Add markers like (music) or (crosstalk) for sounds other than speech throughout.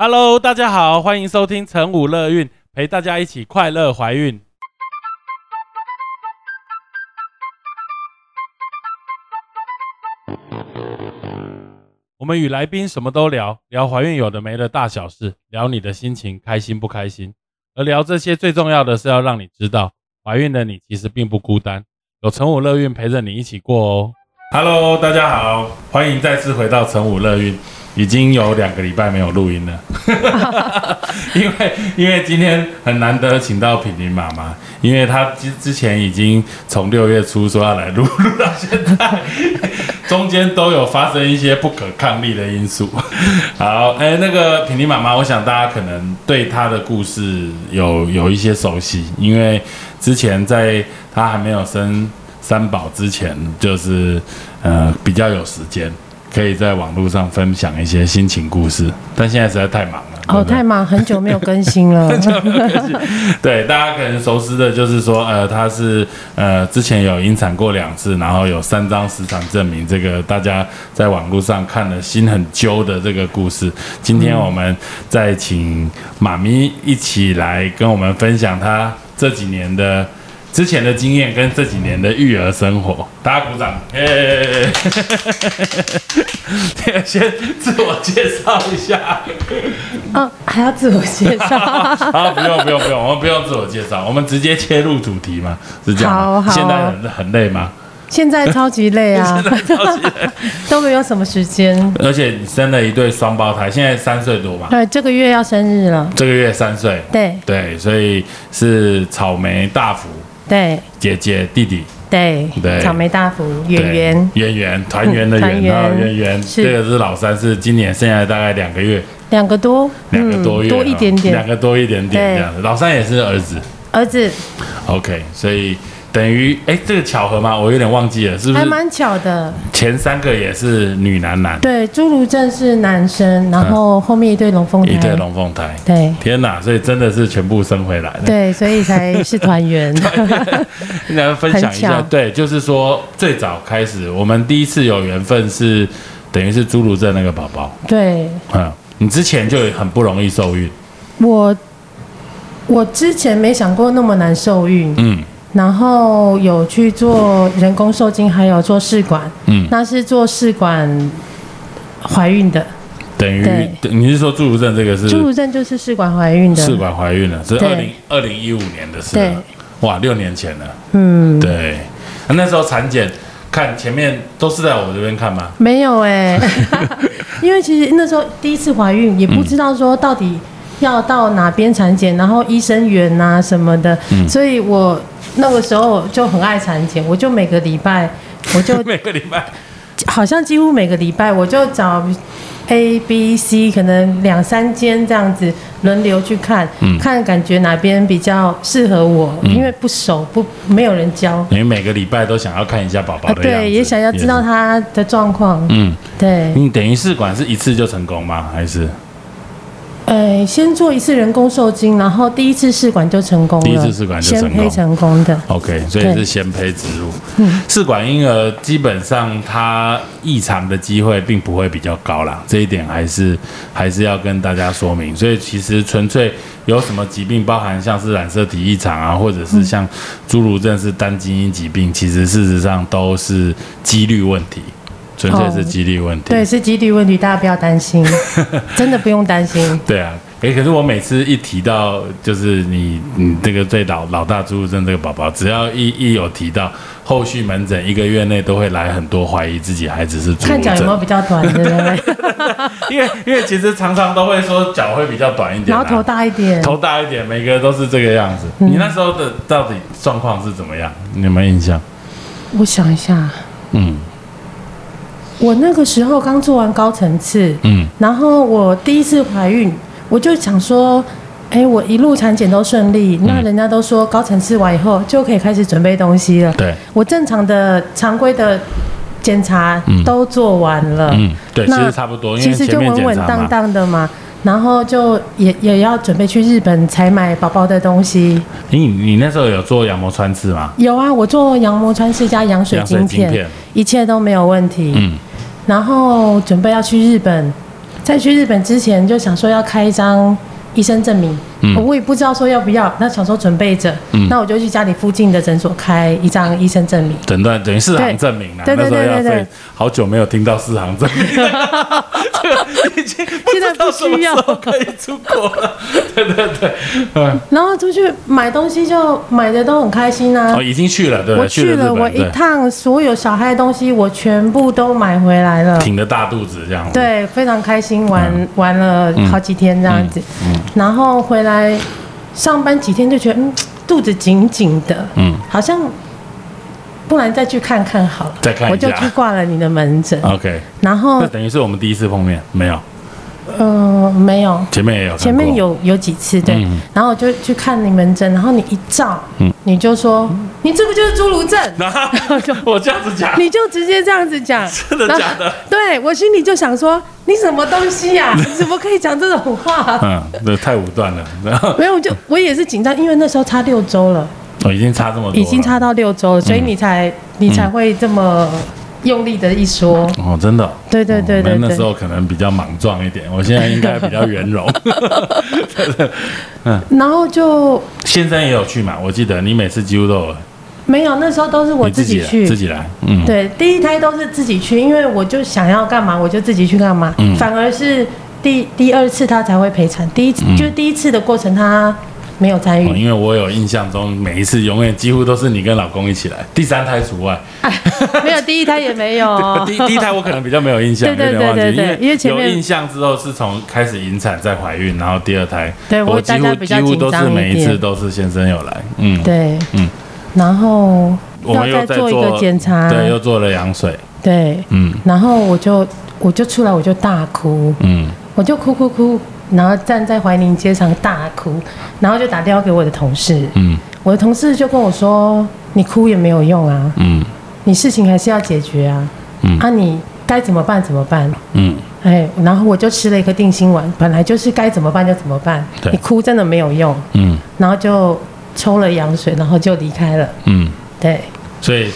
Hello，大家好，欢迎收听成武乐运，陪大家一起快乐怀孕。我们与来宾什么都聊，聊怀孕有的没的大小事，聊你的心情开心不开心。而聊这些最重要的是要让你知道，怀孕的你其实并不孤单，有成武乐运陪着你一起过哦。Hello，大家好，欢迎再次回到成武乐运。已经有两个礼拜没有录音了，(laughs) 因为因为今天很难得请到品玲妈妈，因为她之之前已经从六月初说要来录，录到现在，中间都有发生一些不可抗力的因素。(laughs) 好，哎，那个品玲妈妈，我想大家可能对她的故事有有一些熟悉，因为之前在她还没有生三宝之前，就是呃比较有时间。可以在网络上分享一些心情故事，但现在实在太忙了。哦，太忙，很久没有更新了。(laughs) 对，大家可能熟悉的就是说，呃，他是呃之前有引产过两次，然后有三张死产证明，这个大家在网络上看了心很揪的这个故事。今天我们再请妈咪一起来跟我们分享她这几年的。之前的经验跟这几年的育儿生活，大家鼓掌。诶，先自我介绍一下。哦，还要自我介绍？(laughs) 啊，不用不用不用，我们不用自我介绍，我们直接切入主题嘛，是这样。好好。现在很很累吗？现在超级累啊，(laughs) 超级累 (laughs) 都没有什么时间。而且你生了一对双胞胎，现在三岁多嘛？对，这个月要生日了。这个月三岁。对对，所以是草莓大福。对，姐姐弟弟，对。对，草莓大福，圆圆，圆圆，团圆的圆，然后圆。圆，这个是老三，是今年现在大概两个月，两个多，两个多月，多一点点，两个多一点点这样子。老三也是儿子，儿子，OK，所以。等于哎，这个巧合吗？我有点忘记了，是不是？还蛮巧的。前三个也是女男男。对，侏儒症是男生，然后后面一对龙凤胎。一对龙凤胎。对。天哪！所以真的是全部生回来了。对，所以才是团圆。跟大家分享一下，对，就是说最早开始，我们第一次有缘分是等于是侏儒症那个宝宝。对。嗯，你之前就很不容易受孕。我我之前没想过那么难受孕。嗯。然后有去做人工受精，还有做试管，嗯，那是做试管怀孕的，等于你是说侏儒症这个是？侏儒症就是试管怀孕的，试管怀孕了，是二零二零一五年的事，对，哇，六年前了，嗯，对，那时候产检看前面都是在我这边看吗？没有哎，(laughs) 因为其实那时候第一次怀孕，也不知道说到底要到哪边产检，然后医生缘啊什么的，嗯所以我。那个时候就很爱产检，我就每个礼拜，我就 (laughs) 每个礼拜，好像几乎每个礼拜，我就找 A、B、C，可能两三间这样子轮流去看，嗯看感觉哪边比较适合我，因为不熟，不没有人教。你每个礼拜都想要看一下宝宝的对，也想要知道他的状况。嗯，对。你等于试管是一次就成功吗？还是？呃，先做一次人工受精，然后第一次试管就成功了。第一次试管就成功，成功的。OK，所以是先胚植入。嗯，试管婴儿基本上它异常的机会并不会比较高啦，这一点还是还是要跟大家说明。所以其实纯粹有什么疾病，包含像是染色体异常啊，或者是像侏儒症是单基因疾病，其实事实上都是几率问题。纯粹是几率问题，对，是几率问题，大家不要担心，(laughs) 真的不用担心。对啊，哎，可是我每次一提到，就是你，你这个最老老大朱入症这个宝宝，只要一一有提到，后续门诊一个月内都会来很多怀疑自己孩子是看脚有没有比较短，对不对？(laughs) 因为因为其实常常都会说脚会比较短一点，然后头大一点，头大一点，每个都是这个样子。你那时候的到底状况是怎么样？你有没有印象？我想一下，嗯。我那个时候刚做完高层次，嗯，然后我第一次怀孕，我就想说，哎，我一路产检都顺利，那人家都说高层次完以后就可以开始准备东西了。对，我正常的常规的检查都做完了，嗯，对，其实差不多，其实就稳稳当当的嘛。然后就也也要准备去日本采买宝宝的东西。你你那时候有做羊膜穿刺吗？有啊，我做羊膜穿刺加羊水晶片，一切都没有问题。嗯。然后准备要去日本在去日本之前就想说要开一张。医生证明，我也不知道说要不要，那小时候准备着，嗯。那我就去家里附近的诊所开一张医生证明，诊断等于四行证明啊。对对对对对，好久没有听到四行证明，已 (laughs) 经现在不需要。可以出国。了。对对对，嗯，然后出去买东西就买的都很开心啊。哦，已经去了，对，我去了，我一趟所有小孩的东西我全部都买回来了，挺着大肚子这样，对，非常开心，玩玩了好几天这样子，嗯。然后回来上班几天就觉得嗯肚子紧紧的，嗯，好像不然再去看看好了，再看我就去挂了你的门诊，OK。然后那等于是我们第一次碰面，没有。嗯，没有，前面也有，前面有有几次对，然后我就去看你门诊，然后你一照，嗯，你就说你这不就是侏儒症，(laughs) 然后就我这样子讲，你就直接这样子讲，真的假的？对我心里就想说你什么东西呀？(laughs) 你怎么可以讲这种话？(laughs) 嗯，那太武断了，没有，我就我也是紧张，因为那时候差六周了，哦，已经差这么多，已经差到六周了，所以你才你才会这么。用力的一说哦，真的，对对对对，那时候可能比较莽撞一点，我现在应该比较圆融。(laughs) 嗯，然后就先生也有去嘛？我记得你每次几乎都有。没有，那时候都是我自己去，自己来。嗯，对，第一胎都是自己去，因为我就想要干嘛，我就自己去干嘛。嗯，反而是第第二次他才会陪产，第一次就第一次的过程他。没有参与，因为我有印象中每一次永远几乎都是你跟老公一起来，第三胎除外。没有第一胎也没有，(laughs) 第第一胎我可能比较没有印象，有点忘记，因为因为有印象之后是从开始引产再怀孕，然后第二胎，对我几乎几乎都是每一次都是先生有来，嗯，对，嗯，然后我们又再做一个检查，对，又做了羊水，对，嗯，然后我就我就出来我就大哭，嗯，我就哭哭哭。然后站在怀宁街上大哭，然后就打电话给我的同事。嗯，我的同事就跟我说：“你哭也没有用啊，嗯，你事情还是要解决啊，嗯，啊，你该怎么办怎么办？嗯，哎，然后我就吃了一颗定心丸，本来就是该怎么办就怎么办，你哭真的没有用，嗯，然后就抽了羊水，然后就离开了。嗯，对，所以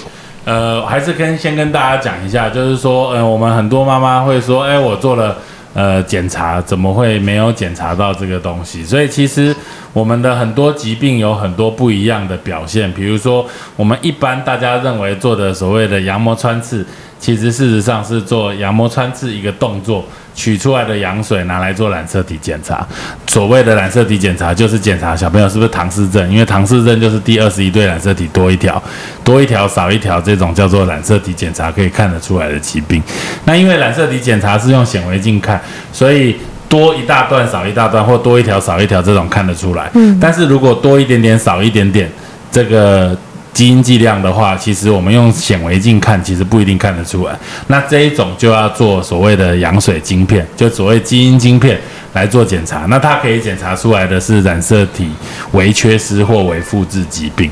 呃，还是跟先跟大家讲一下，就是说，呃，我们很多妈妈会说，哎，我做了。呃，检查怎么会没有检查到这个东西？所以其实我们的很多疾病有很多不一样的表现，比如说我们一般大家认为做的所谓的羊膜穿刺。其实事实上是做羊膜穿刺一个动作，取出来的羊水拿来做染色体检查。所谓的染色体检查，就是检查小朋友是不是唐氏症，因为唐氏症就是第二十一对染色体多一条，多一条少一条，这种叫做染色体检查可以看得出来的疾病。那因为染色体检查是用显微镜看，所以多一大段少一大段，或多一条少一条这种看得出来。嗯，但是如果多一点点少一点点，这个。基因剂量的话，其实我们用显微镜看，其实不一定看得出来。那这一种就要做所谓的羊水晶片，就所谓基因晶片来做检查。那它可以检查出来的是染色体微缺失或微复制疾病。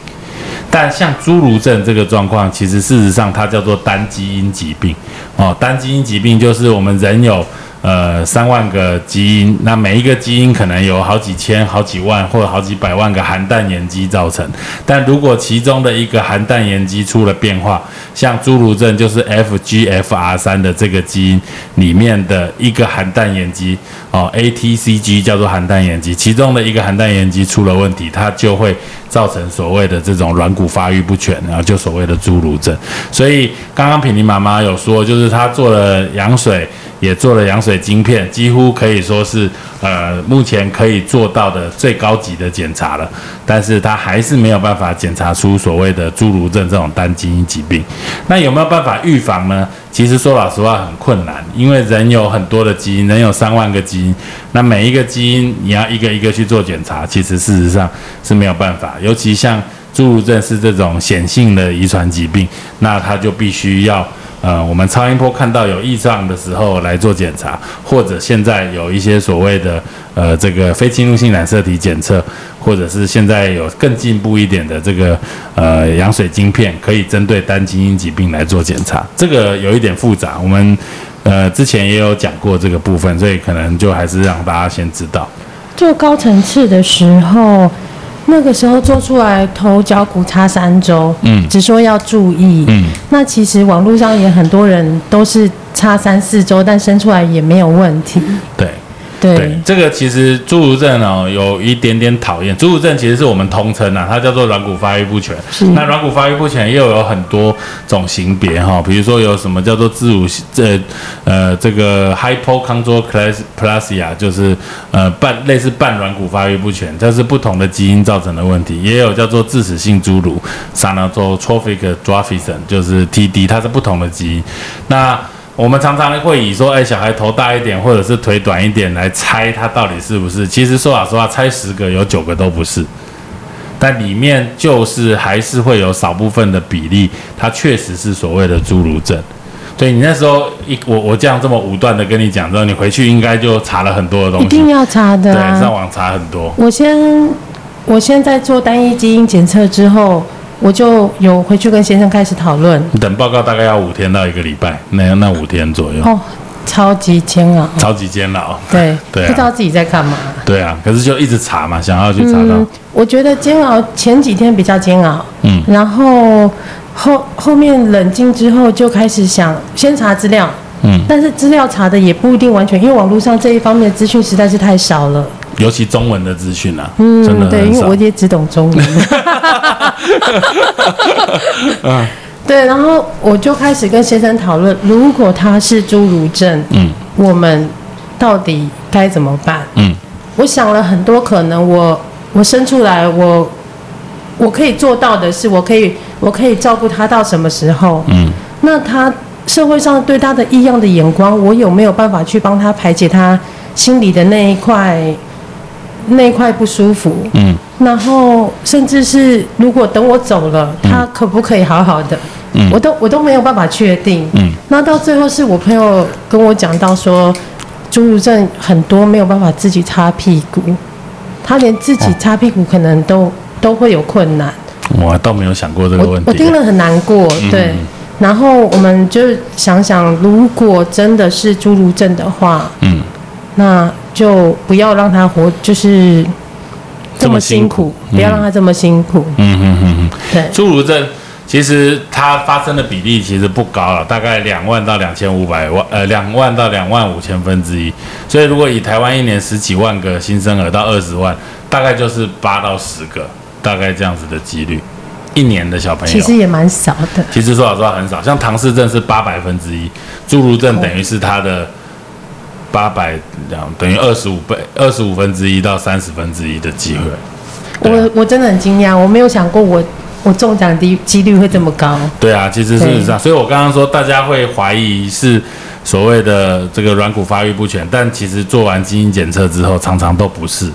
但像侏儒症这个状况，其实事实上它叫做单基因疾病。哦，单基因疾病就是我们人有。呃，三万个基因，那每一个基因可能有好几千、好几万或者好几百万个含氮盐基造成。但如果其中的一个含氮盐基出了变化，像侏儒症就是 FGFR 三的这个基因里面的一个含氮盐基哦，ATCG 叫做含氮盐基，其中的一个含氮盐基出了问题，它就会造成所谓的这种软骨发育不全，然后就所谓的侏儒症。所以刚刚品妮妈妈有说，就是她做了羊水。也做了羊水晶片，几乎可以说是呃目前可以做到的最高级的检查了，但是它还是没有办法检查出所谓的侏儒症这种单基因疾病。那有没有办法预防呢？其实说老实话很困难，因为人有很多的基因，人有三万个基因，那每一个基因你要一个一个去做检查，其实事实上是没有办法。尤其像侏儒症是这种显性的遗传疾病，那它就必须要。呃，我们超音波看到有异常的时候来做检查，或者现在有一些所谓的呃这个非侵入性染色体检测，或者是现在有更进步一点的这个呃羊水晶片，可以针对单基因疾病来做检查。这个有一点复杂，我们呃之前也有讲过这个部分，所以可能就还是让大家先知道。做高层次的时候。那个时候做出来头脚骨差三周，嗯，只说要注意，嗯，那其实网络上也很多人都是差三四周，但生出来也没有问题。对。对，这个其实侏儒症哦，有一点点讨厌。侏儒症其实是我们通称啊，它叫做软骨发育不全。那软骨发育不全又有很多种型别哈，比如说有什么叫做自乳这呃这个 hypochondroplasia，就是呃半类似半软骨发育不全，这是不同的基因造成的问题。也有叫做致死性侏儒 s a n a t o t r o p h i c dwarfism，就是 TD，它是不同的基因。那我们常常会以说，哎，小孩头大一点，或者是腿短一点来猜他到底是不是。其实说老实话，猜十个有九个都不是。但里面就是还是会有少部分的比例，它确实是所谓的侏儒症。所以你那时候一我我这样这么武断的跟你讲之后，你回去应该就查了很多的东西。一定要查的。对，上网查很多。我先我先在做单一基因检测之后。我就有回去跟先生开始讨论。等报告大概要五天到一个礼拜，那那五天左右。哦，超级煎熬。超级煎熬。对 (laughs) 对，不知道自己在干嘛。对啊，可是就一直查嘛，想要去查到。我觉得煎熬前几天比较煎熬，嗯，然后后后面冷静之后就开始想先查资料，嗯，但是资料查的也不一定完全，因为网络上这一方面的资讯实在是太少了。尤其中文的资讯啊，嗯，真的对，因为我也只懂中文。嗯，(laughs) 对，然后我就开始跟先生讨论，如果他是侏儒症，嗯，我们到底该怎么办？嗯，我想了很多可能，我我生出来，我我可以做到的是，我可以我可以照顾他到什么时候？嗯，那他社会上对他的异样的眼光，我有没有办法去帮他排解他心里的那一块？那块不舒服，嗯，然后甚至是如果等我走了，他可不可以好好的？嗯，我都我都没有办法确定，嗯，那到最后是我朋友跟我讲到说，侏儒症很多没有办法自己擦屁股，他连自己擦屁股可能都都会有困难。我倒没有想过这个问题，我听了很难过，对。然后我们就想想，如果真的是侏儒症的话，嗯，那。就不要让他活，就是这么辛苦，不要让他这么辛苦。嗯嗯嗯嗯，对。侏儒症其实它发生的比例其实不高了，大概两万到两千五百万，呃，两万到两万五千分之一。所以如果以台湾一年十几万个新生儿到二十万，大概就是八到十个，大概这样子的几率。一年的小朋友其实也蛮少的。其实说老实话很少，像唐氏症是八百分之一，侏儒症等于是他的。八百两等于二十五倍，二十五分之一到三十分之一的机会。我我真的很惊讶，我没有想过我我中奖的几率会这么高。对啊，其实事实上，所以我刚刚说大家会怀疑是所谓的这个软骨发育不全，但其实做完基因检测之后，常常都不是，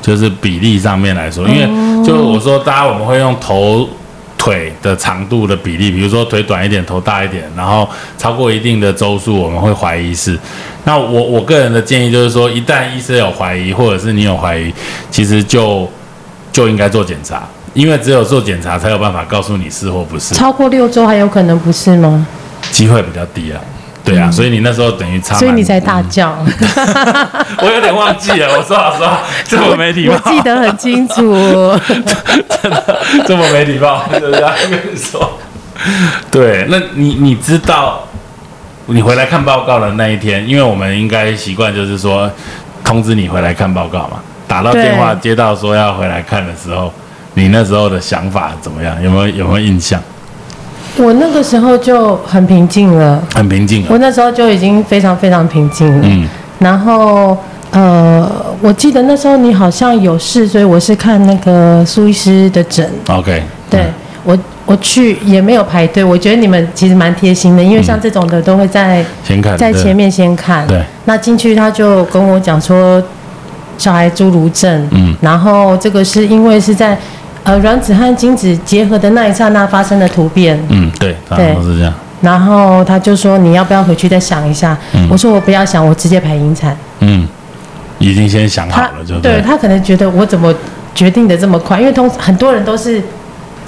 就是比例上面来说，因为就我说大家我们会用头。腿的长度的比例，比如说腿短一点，头大一点，然后超过一定的周数，我们会怀疑是。那我我个人的建议就是说，一旦医生有怀疑，或者是你有怀疑，其实就就应该做检查，因为只有做检查才有办法告诉你是或不是。超过六周还有可能不是吗？机会比较低啊。对啊，所以你那时候等于差，所以你才大叫。(laughs) 我有点忘记了，我说老实话，这么没礼貌。我记得很清楚，(laughs) 真的这么没礼貌，是不是？跟你说，对，那你你知道，你回来看报告的那一天，因为我们应该习惯就是说通知你回来看报告嘛。打到电话接到说要回来看的时候，你那时候的想法怎么样？有没有有没有印象？我那个时候就很平静了，很平静。我那时候就已经非常非常平静了。嗯，然后呃，我记得那时候你好像有事，所以我是看那个苏医师的诊。OK，对我我去也没有排队，我觉得你们其实蛮贴心的，因为像这种的都会在先看，在前面先看。对，那进去他就跟我讲说，小孩侏儒症，嗯，然后这个是因为是在。呃，卵子和精子结合的那一刹那发生的突变。嗯，对，对，是这样。然后他就说：“你要不要回去再想一下？”我说：“我不要想，我直接排引产。”嗯，已经先想好了，就对他可能觉得我怎么决定的这么快？因为通很多人都是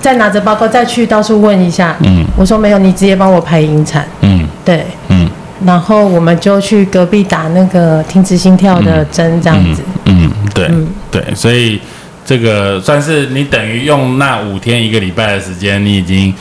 再拿着报告再去到处问一下。嗯，我说没有，你直接帮我排引产。嗯，对，嗯，然后我们就去隔壁打那个停止心跳的针，这样子。嗯，对，对，所以。这个算是你等于用那五天一个礼拜的时间，你已经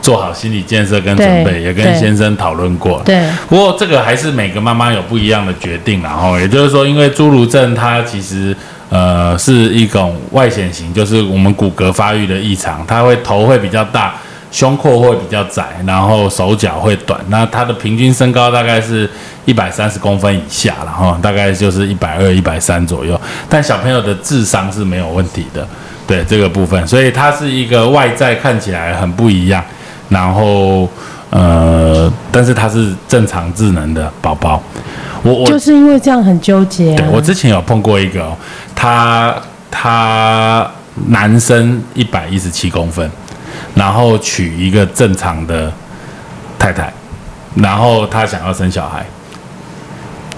做好心理建设跟准备，也跟先生讨论过。对，不过这个还是每个妈妈有不一样的决定，然后也就是说，因为侏儒症它其实呃是一种外显型，就是我们骨骼发育的异常，它会头会比较大。胸廓会比较窄，然后手脚会短。那他的平均身高大概是一百三十公分以下，然后大概就是一百二、一百三左右。但小朋友的智商是没有问题的，对这个部分，所以他是一个外在看起来很不一样，然后呃，但是他是正常智能的宝宝。我我就是因为这样很纠结。对我之前有碰过一个，他他男生一百一十七公分。然后娶一个正常的太太，然后他想要生小孩，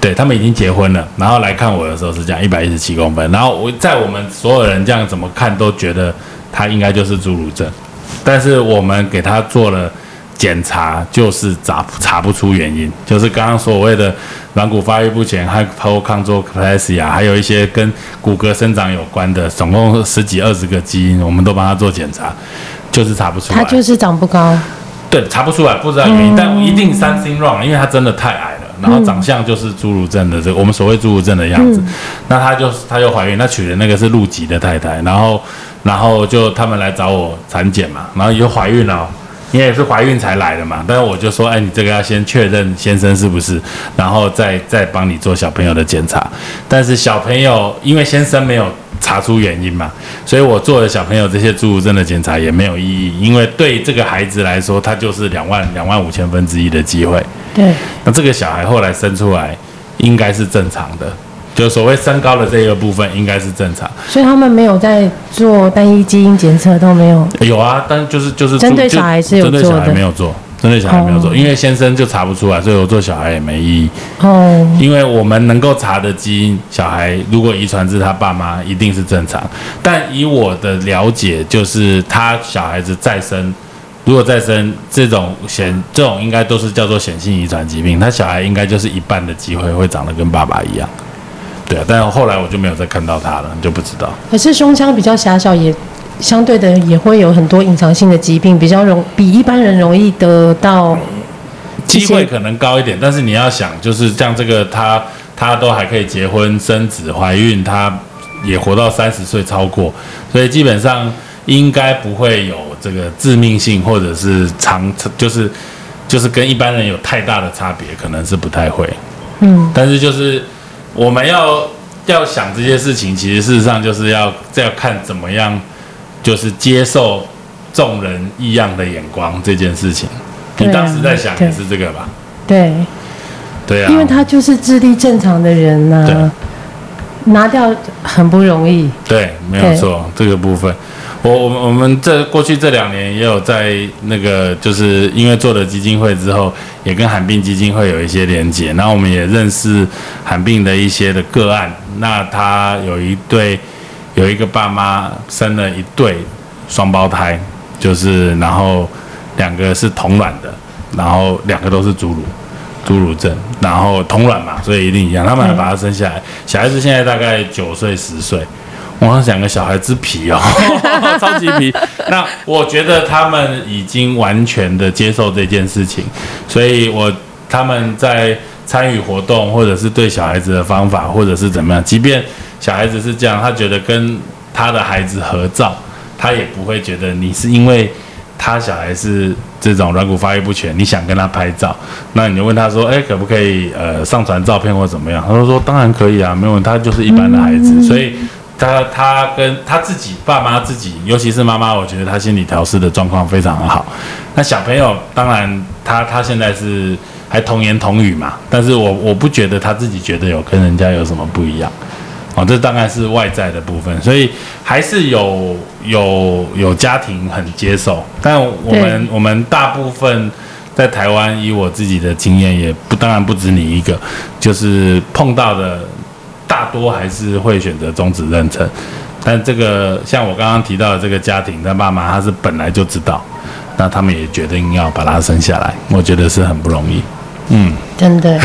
对他们已经结婚了。然后来看我的时候是这样，一百一十七公分。然后我在我们所有人这样怎么看都觉得他应该就是侏儒症，但是我们给他做了检查，就是查查不出原因，就是刚刚所谓的软骨发育不全，还包括抗做 p l a s i a 还有一些跟骨骼生长有关的，总共十几二十个基因，我们都帮他做检查。就是查不出来，他就是长不高，对，查不出来，不知道原因，但一定 something wrong，因为他真的太矮了，然后长相就是侏儒症的这个我们所谓侏儒症的样子，那他就他又怀孕，他娶的那个是陆籍的太太，然后然后就他们来找我产检嘛，然后又怀孕了，你也是怀孕才来的嘛，但是我就说，哎，你这个要先确认先生是不是，然后再再帮你做小朋友的检查，但是小朋友因为先生没有。查出原因嘛，所以我做了小朋友这些侏儒症的检查也没有意义，因为对这个孩子来说，他就是两万两万五千分之一的机会。对，那这个小孩后来生出来应该是正常的，就所谓身高的这个部分应该是正常。所以他们没有在做单一基因检测都没有。有啊，但就是就是针对小孩是有做的，没有做。针对小孩没有做，因为先生就查不出来，所以我做小孩也没意义。哦，因为我们能够查的基因，小孩如果遗传至他爸妈，一定是正常。但以我的了解，就是他小孩子再生，如果再生这种显，这种应该都是叫做显性遗传疾病，他小孩应该就是一半的机会会长得跟爸爸一样。对啊，但是后来我就没有再看到他了，就不知道。可是胸腔比较狭小也。相对的也会有很多隐藏性的疾病，比较容比一般人容易得到，机会可能高一点。但是你要想，就是像这个他他都还可以结婚生子怀孕，他也活到三十岁超过，所以基本上应该不会有这个致命性或者是长就是就是跟一般人有太大的差别，可能是不太会。嗯，但是就是我们要要想这些事情，其实事实上就是要要看怎么样。就是接受众人异样的眼光这件事情，你当时在想也是这个吧？对，对啊，因为他就是智力正常的人呐，拿掉很不容易。对，没有错，这个部分，我我们我们这过去这两年也有在那个，就是因为做了基金会之后，也跟罕病基金会有一些连接，然后我们也认识罕病的一些的个案，那他有一对。有一个爸妈生了一对双胞胎，就是然后两个是同卵的，然后两个都是侏儒，侏儒症，然后同卵嘛，所以一定一样。他们还把他生下来，小孩子现在大概九岁十岁，我两个小孩子皮哦，(laughs) 超级皮。那我觉得他们已经完全的接受这件事情，所以我他们在参与活动或者是对小孩子的方法或者是怎么样，即便。小孩子是这样，他觉得跟他的孩子合照，他也不会觉得你是因为他小孩是这种软骨发育不全，你想跟他拍照，那你就问他说，哎，可不可以呃上传照片或怎么样？他说说当然可以啊，没有，他就是一般的孩子，所以他他跟他自己爸妈自己，尤其是妈妈，我觉得他心理调试的状况非常好。那小朋友当然他他现在是还童言童语嘛，但是我我不觉得他自己觉得有跟人家有什么不一样。哦，这当然是外在的部分，所以还是有有有家庭很接受，但我们我们大部分在台湾，以我自己的经验，也不当然不止你一个，就是碰到的大多还是会选择终止妊娠，但这个像我刚刚提到的这个家庭，他爸妈他是本来就知道，那他们也决定要把他生下来，我觉得是很不容易，嗯，真的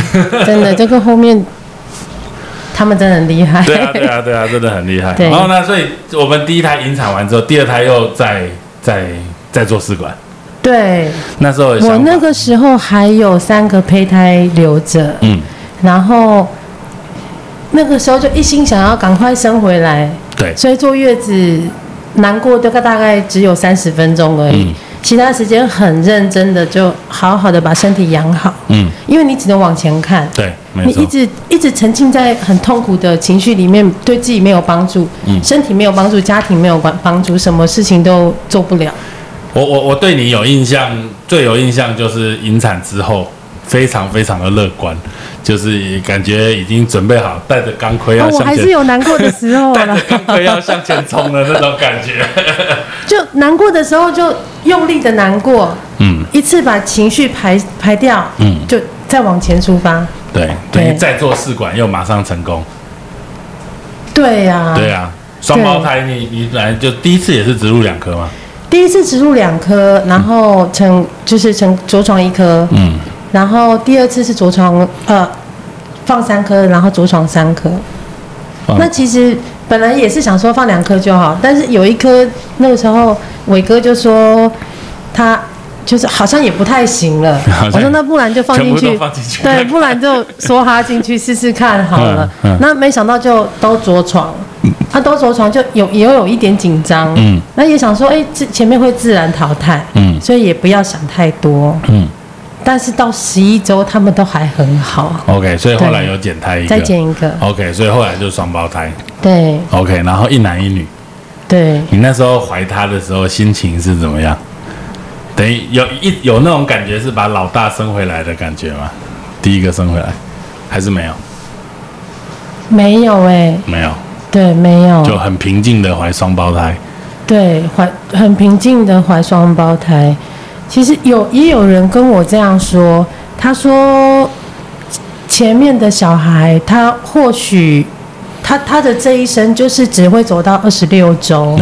真的 (laughs) 这个后面。他们真的很厉害。对啊，对啊，对啊，真的很厉害。然后呢，所以我们第一胎引产完之后，第二胎又在在在做试管，对，那时候我那个时候还有三个胚胎留着，嗯，然后那个时候就一心想要赶快生回来，对，所以坐月子难过大概大概只有三十分钟而已。其他时间很认真的，就好好的把身体养好。嗯，因为你只能往前看。对，你一直一直沉浸在很痛苦的情绪里面，对自己没有帮助，嗯，身体没有帮助，家庭没有帮帮助，什么事情都做不了。我我我对你有印象，最有印象就是引产之后。非常非常的乐观，就是感觉已经准备好带着钢盔要向前。我还是有难过的时候，(laughs) 带着钢盔要向前冲的那种感觉。(laughs) 就难过的时候就用力的难过，嗯，一次把情绪排排掉，嗯，就再往前出发。对，等于再做试管又马上成功。对呀，对呀，双胞胎你你本来就第一次也是植入两颗吗？第一次植入两颗，然后成就是成着床一颗，嗯。然后第二次是着床，呃，放三颗，然后着床三颗。那其实本来也是想说放两颗就好，但是有一颗那个时候伟哥就说他就是好像也不太行了。(laughs) 我说那不然就放进去，对，不然就梭哈进去试试看好了。那没想到就都着床，他都着床就有也有一点紧张。嗯，那也想说，哎，这前面会自然淘汰。嗯，所以也不要想太多。嗯。但是到十一周，他们都还很好。OK，所以后来有减胎一个，再减一个。OK，所以后来就双胞胎。对。OK，然后一男一女。对。你那时候怀他的时候心情是怎么样？等于有一有那种感觉是把老大生回来的感觉吗？第一个生回来，还是没有？没有哎。没有。对，没有。就很平静的怀双胞胎。对，怀很平静的怀双胞胎。其实有也有人跟我这样说，他说前面的小孩他或许他他的这一生就是只会走到二十六周，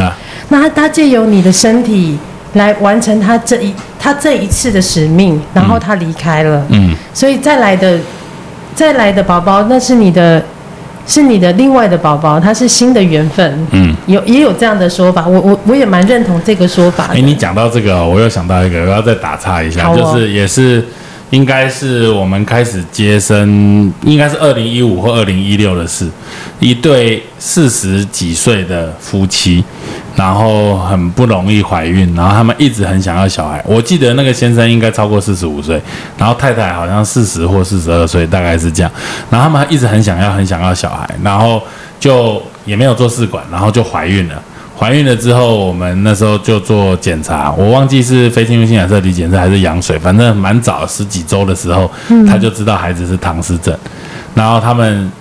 那。他借由你的身体来完成他这一他这一次的使命，然后他离开了，嗯，所以再来的再来的宝宝那是你的。是你的另外的宝宝，他是新的缘分。嗯，有也有这样的说法，我我我也蛮认同这个说法。哎，你讲到这个，我又想到一个，我要再打岔一下，就是也是。应该是我们开始接生，应该是二零一五或二零一六的事。一对四十几岁的夫妻，然后很不容易怀孕，然后他们一直很想要小孩。我记得那个先生应该超过四十五岁，然后太太好像四十或四十二岁，大概是这样。然后他们一直很想要，很想要小孩，然后就也没有做试管，然后就怀孕了。怀孕了之后，我们那时候就做检查，我忘记是非侵入性染色体检测还是羊水，反正蛮早十几周的时候，他就知道孩子是唐氏症，然后他们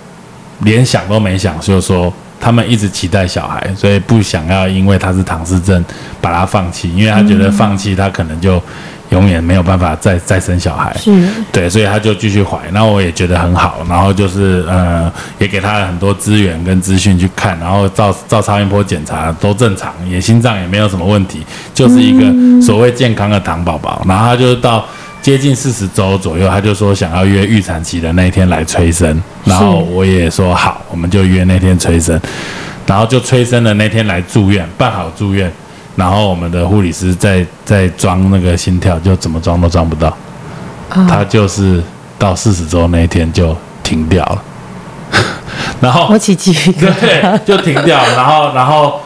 连想都没想，就说他们一直期待小孩，所以不想要因为他是唐氏症把他放弃，因为他觉得放弃他可能就。永远没有办法再再生小孩，是，对，所以他就继续怀，然后我也觉得很好，然后就是呃，也给他很多资源跟资讯去看，然后照照超音波检查都正常，也心脏也没有什么问题，就是一个所谓健康的糖宝宝。然后他就到接近四十周左右，他就说想要约预产期的那一天来催生，然后我也说好，我们就约那天催生，然后就催生的那天来住院，办好住院。然后我们的护理师在在装那个心跳，就怎么装都装不到，他就是到四十周那一天就停掉了。(laughs) 然后我起鸡皮疙瘩，对，就停掉。然后然后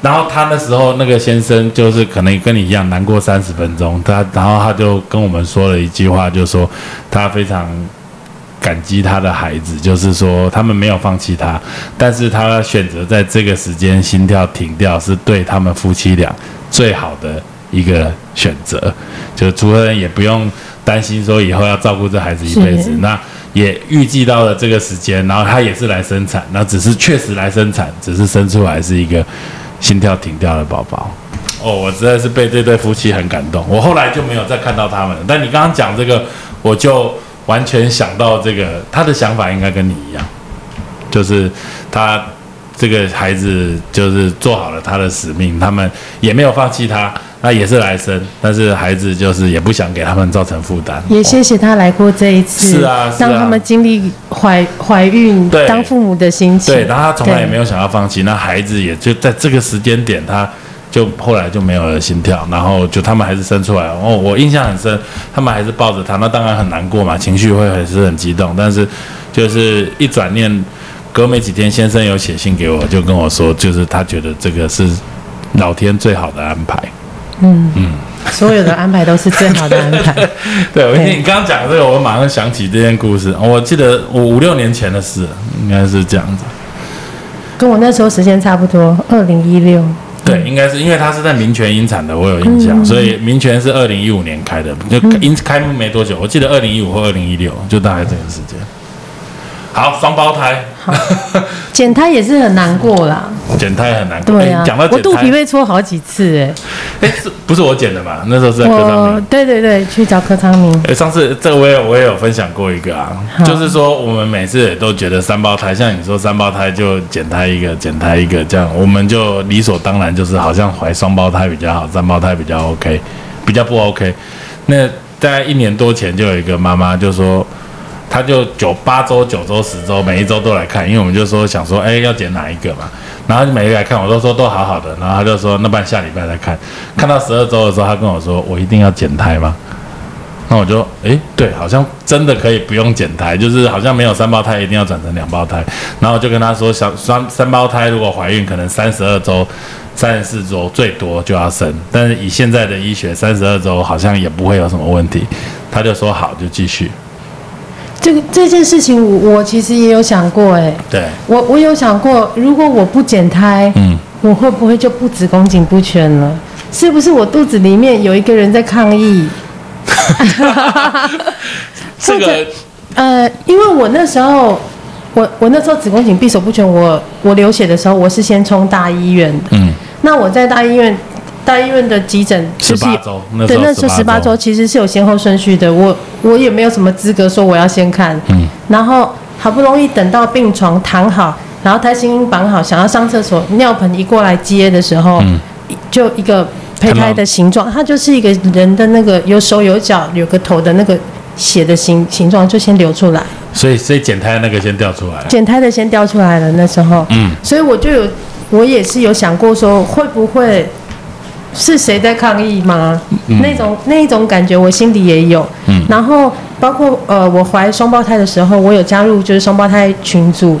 然后他那时候那个先生就是可能跟你一样难过三十分钟。他然后他就跟我们说了一句话，就说他非常。感激他的孩子，就是说他们没有放弃他，但是他选择在这个时间心跳停掉，是对他们夫妻俩最好的一个选择。就主人也不用担心说以后要照顾这孩子一辈子，那也预计到了这个时间，然后他也是来生产，那只是确实来生产，只是生出来是一个心跳停掉的宝宝。哦，我实在是被这对夫妻很感动，我后来就没有再看到他们了。但你刚刚讲这个，我就。完全想到这个，他的想法应该跟你一样，就是他这个孩子就是做好了他的使命，他们也没有放弃他，那也是来生，但是孩子就是也不想给他们造成负担。也谢谢他来过这一次，是啊，让他们经历怀怀孕当父母的心情。对，然后他从来也没有想要放弃，那孩子也就在这个时间点，他就后来就没有了心跳，然后就他们还是生出来。哦，我印象很深，他们还是抱着他，那当然很难过嘛，情绪会还是很激动。但是就是一转念，隔没几天，先生有写信给我，就跟我说，就是他觉得这个是老天最好的安排。嗯嗯，所有的安排都是最好的安排。对，我听你刚刚讲这个，我马上想起这件故事。我记得我五六年前的事，应该是这样子。跟我那时候时间差不多，二零一六。对，应该是因为他是在民权引产的，我有印象，所以民权是二零一五年开的，就因开幕没多久，我记得二零一五或二零一六，就大概这个时间。好，双胞胎。好，减胎也是很难过啦。减胎很难过。对啊，讲到我肚皮被戳好几次，哎。哎，是不是我剪的嘛？那时候是在柯昌明。对对对，去找柯昌明。哎，上次这我也我也有分享过一个啊，就是说我们每次也都觉得三胞胎，像你说三胞胎就减胎一个，减胎一个这样，我们就理所当然就是好像怀双胞胎比较好，三胞胎比较 OK，比较不 OK。那大概一年多前就有一个妈妈就说。他就九八周、九周、十周，每一周都来看，因为我们就说想说，哎，要剪哪一个嘛，然后就每一个来看，我都说都好好的，然后他就说，那不然下礼拜再看，看到十二周的时候，他跟我说，我一定要剪胎吗？那我就，哎，对，好像真的可以不用剪胎，就是好像没有三胞胎一定要转成两胞胎，然后就跟他说，小三三胞胎如果怀孕，可能三十二周、三十四周最多就要生，但是以现在的医学，三十二周好像也不会有什么问题，他就说好，就继续。这个这件事情，我我其实也有想过，哎，对，我我有想过，如果我不剪胎，嗯，我会不会就不子宫颈不全了？是不是我肚子里面有一个人在抗议？(laughs) 这个，呃，因为我那时候，我我那时候子宫颈闭锁不全，我我流血的时候，我是先冲大医院的，嗯，那我在大医院。大医院的急诊十八周，对，那时候十八周其实是有先后顺序的。我我也没有什么资格说我要先看。嗯。然后好不容易等到病床躺好，然后胎心绑好，想要上厕所，尿盆一过来接的时候，就一个胚胎的形状，它就是一个人的那个有手有脚有个头的那个血的形形状，就先流出来。所以所以剪胎那个先掉出来。剪胎的先掉出来了，那时候。嗯。所以我就有，我也是有想过说会不会。是谁在抗议吗？那种那一种感觉，我心里也有。然后包括呃，我怀双胞胎的时候，我有加入就是双胞胎群组。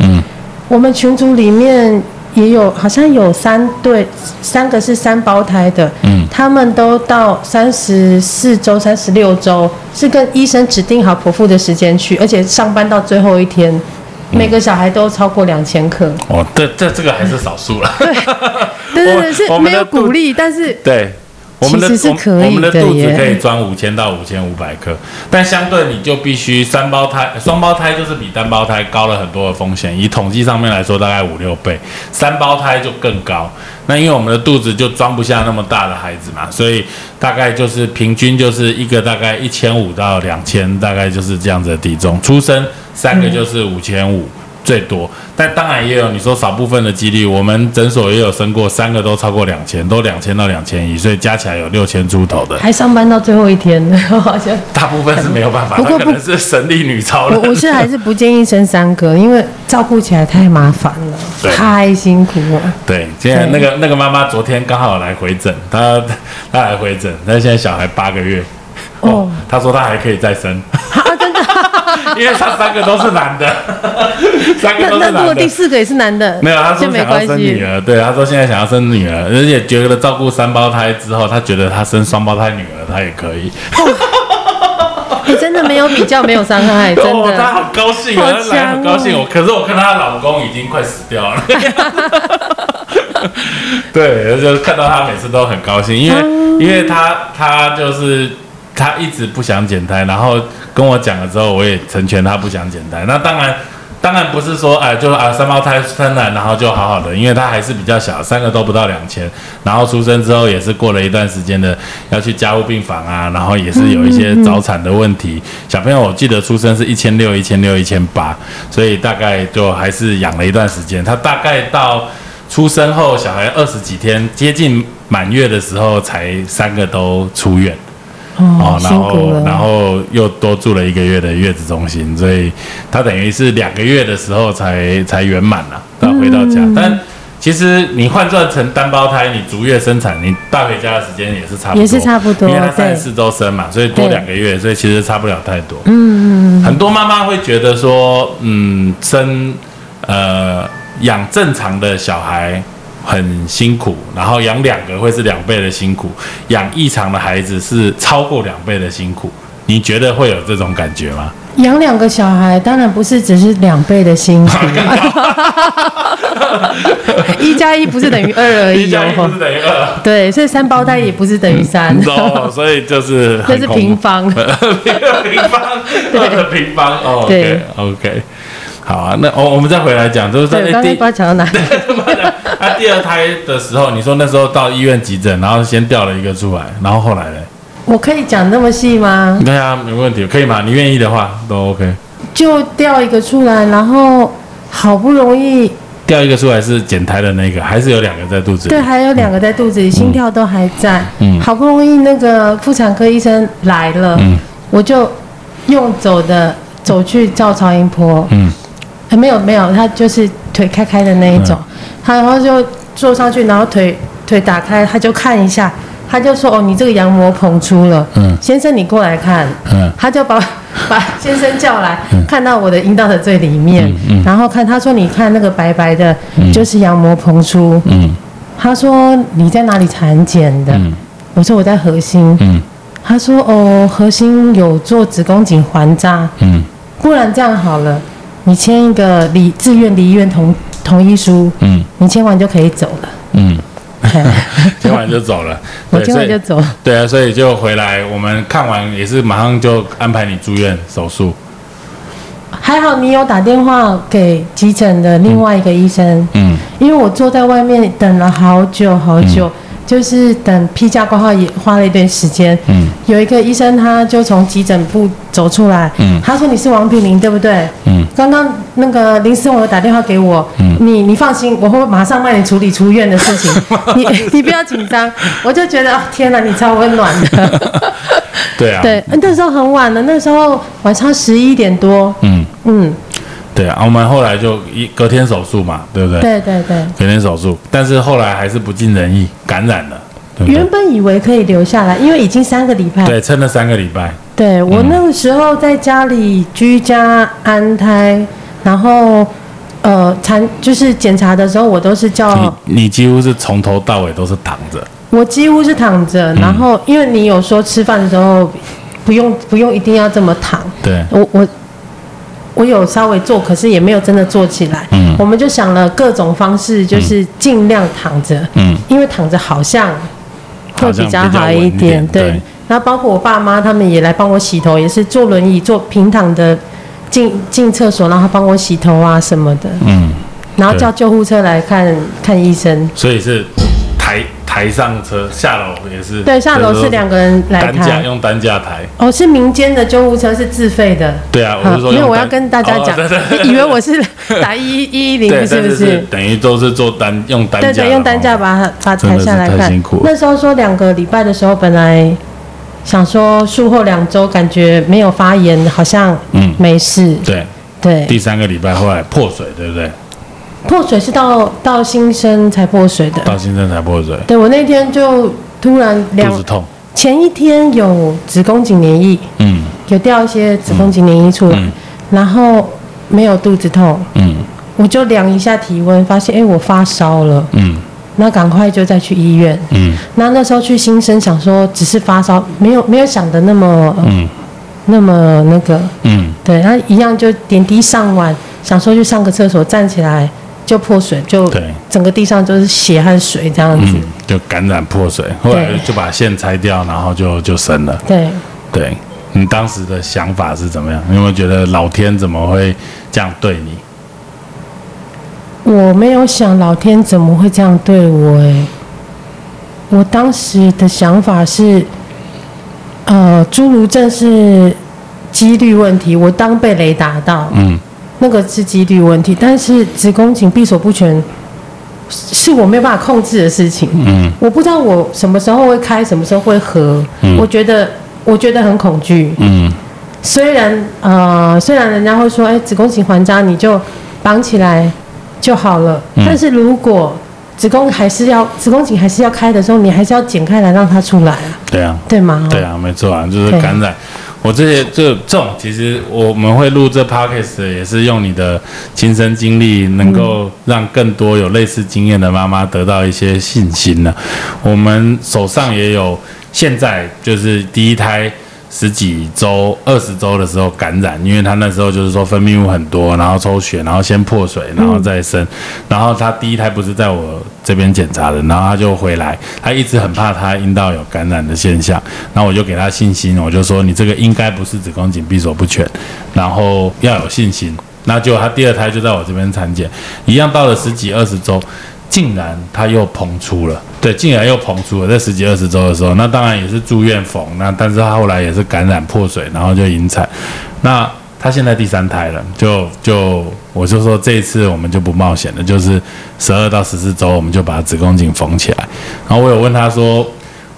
我们群组里面也有，好像有三对，三个是三胞胎的。他们都到三十四周、三十六周，是跟医生指定好剖腹的时间去，而且上班到最后一天。每个小孩都超过两千克。哦，这这这个还是少数了。对，对对 (laughs) 是没有鼓励，但是对，我们的我们的肚子可以装五千到五千五百克，但相对你就必须三胞胎、双胞胎就是比单胞胎高了很多的风险。以统计上面来说，大概五六倍，三胞胎就更高。那因为我们的肚子就装不下那么大的孩子嘛，所以大概就是平均就是一个大概一千五到两千，大概就是这样子的体重出生。三个就是五千五最多，但当然也有你说少部分的几率。我们诊所也有生过三个都超过两千，都两千到两千一，所以加起来有六千出头的。还上班到最后一天，好像大部分是没有办法。不过不是神力女超我我是还是不建议生三个，因为照顾起来太麻烦了，太辛苦了。对，现在那个那个妈妈昨天刚好来回诊，她 (laughs) 她来回诊，但现在小孩八个月哦，她说她还可以再生。因为他三个都是男的，(laughs) 三个都是男的。那如果第四个也是男的，没有，他说想要生女儿。对，他说现在想要生女儿，而且觉得照顾三胞胎之后，他觉得他生双胞胎女儿他也可以。你真的没有比较，没有伤害，(laughs) 真的。他好高兴啊，来很高兴。我可是我看她老公已经快死掉了。(laughs) 对，就看到他每次都很高兴，因为因为他他就是他一直不想减胎，然后。跟我讲了之后，我也成全他不想减胎。那当然，当然不是说哎，就啊三胞胎生了，然后就好好的，因为他还是比较小，三个都不到两千。然后出生之后也是过了一段时间的要去加护病房啊，然后也是有一些早产的问题。小朋友我记得出生是一千六、一千六、一千八，所以大概就还是养了一段时间。他大概到出生后，小孩二十几天接近满月的时候，才三个都出院。哦，然后然后又多住了一个月的月子中心，所以他等于是两个月的时候才才圆满了，到回到家。但其实你换算成单胞胎，你足月生产，你带回家的时间也是差不多，也是差不多，因为他三十四周生嘛，所以多两个月，所以其实差不了太多。嗯嗯。很多妈妈会觉得说，嗯，生呃养正常的小孩很辛苦，然后养两个会是两倍的辛苦，养异常的孩子是超过两倍的辛苦。你觉得会有这种感觉吗？养两个小孩当然不是只是两倍的辛苦，(laughs) 一加一不是等于二而已哦，一加一不是等于二，对，所以三胞胎也不是等于三，(laughs) 哦，所以就是这 (laughs) 是平方，平方，二的平方哦，OK OK，好啊，那我我们再回来讲，就是在第不知道讲到哪，他 (laughs) 第二胎的时候，你说那时候到医院急诊，然后先掉了一个出来，然后后来呢？我可以讲那么细吗？对啊，没问题，可以吗？你愿意的话都 OK。就掉一个出来，然后好不容易掉一个出来是减胎的那个，还是有两个在肚子里？对，还有两个在肚子里，心跳都还在。嗯，好不容易那个妇产科医生来了，嗯，我就用走的走去照超音波。嗯，没有没有，他就是腿开开的那一种，他然后就坐上去，然后腿腿打开，他就看一下。他就说：“哦，你这个羊膜膨出了，嗯，先生你过来看，嗯，他就把 (laughs) 把先生叫来，看到我的阴道的最里面，嗯，然后看他说你看那个白白的，就是羊膜膨出，嗯，他说你在哪里产检的？我说我在核心，嗯，他说哦，核心有做子宫颈环扎，嗯，不然这样好了，你签一个离自愿离医院同同意书，嗯，你签完就可以走了，嗯。(laughs) ”签完就走了，我签完就走。对啊，所以就回来。我们看完也是马上就安排你住院手术。还好你有打电话给急诊的另外一个医生。嗯，因为我坐在外面等了好久好久。就是等批假挂号也花了一段时间。嗯，有一个医生他就从急诊部走出来。嗯，他说你是王品玲对不对？嗯，刚刚那个林思文有打电话给我。嗯，你你放心，我会马上帮你处理出院的事情。(laughs) 你你不要紧张。我就觉得天哪，你超温暖的。(laughs) 对啊。对，那时候很晚了，那时候晚上十一点多。嗯嗯。对啊，我们后来就一隔天手术嘛，对不对？对对对，隔天手术，但是后来还是不尽人意，感染了。原本以为可以留下来，因为已经三个礼拜。对，撑了三个礼拜。对我那个时候在家里居家安胎，然后呃，产就是检查的时候，我都是叫你，你几乎是从头到尾都是躺着。我几乎是躺着，然后因为你有说吃饭的时候不用不用一定要这么躺。对，我我。我有稍微做，可是也没有真的做起来。嗯，我们就想了各种方式，就是尽量躺着。嗯，因为躺着好像会比较好一点。对，然后包括我爸妈他们也来帮我洗头，也是坐轮椅坐平躺的进进厕所，然后帮我洗头啊什么的。嗯，然后叫救护车来看看医生。所以是抬。上车下楼也是，对，下楼是两个人来抬，用担架抬。哦，是民间的救护车是自费的。对啊，我是说，因为我要跟大家讲，以为我是打 (laughs) 一一一零，是不是？等于都是做担用担架，对对，用担架把它把抬下来看。那时候说两个礼拜的时候，本来想说术后两周感觉没有发炎，好像嗯没事。对对，第三个礼拜后来破水，对不对？破水是到到新生才破水的，到新生才破水。对我那天就突然肚子痛，前一天有子宫颈黏液，嗯，有掉一些子宫颈黏液出来，然后没有肚子痛，嗯，我就量一下体温，发现哎我发烧了，嗯，那赶快就再去医院，嗯，那那时候去新生想说只是发烧，没有没有想的那么，嗯，那么那个，嗯，对，然后一样就点滴上完，想说去上个厕所，站起来。就破水，就整个地上都是血和水这样子，就感染破水，后来就把线拆掉，然后就就生了。对，对你当时的想法是怎么样？你有没有觉得老天怎么会这样对你？我没有想老天怎么会这样对我，哎，我当时的想法是，呃，侏儒症是几率问题，我当被雷打到，嗯。那个是几率问题，但是子宫颈闭锁不全是我没有办法控制的事情。嗯，我不知道我什么时候会开，什么时候会合。嗯，我觉得我觉得很恐惧。嗯，虽然呃，虽然人家会说，哎，子宫颈环扎你就绑起来就好了。嗯，但是如果子宫还是要子宫颈还是要开的时候，你还是要剪开来让它出来啊。对啊，对吗？对啊，没错啊，就是感染。我这些这这种，其实我们会录这 podcast 也是用你的亲身经历，能够让更多有类似经验的妈妈得到一些信心呢。我们手上也有，现在就是第一胎。十几周、二十周的时候感染，因为他那时候就是说分泌物很多，然后抽血，然后先破水，然后再生。然后他第一胎不是在我这边检查的，然后他就回来，他一直很怕他阴道有感染的现象。然后我就给他信心，我就说你这个应该不是子宫颈闭锁不全，然后要有信心。那就他第二胎就在我这边产检，一样到了十几、二十周。竟然他又膨出了，对，竟然又膨出了，在十几二十周的时候，那当然也是住院缝，那但是他后来也是感染破水，然后就引产，那他现在第三胎了，就就我就说这一次我们就不冒险了，就是十二到十四周我们就把子宫颈缝起来，然后我有问他说，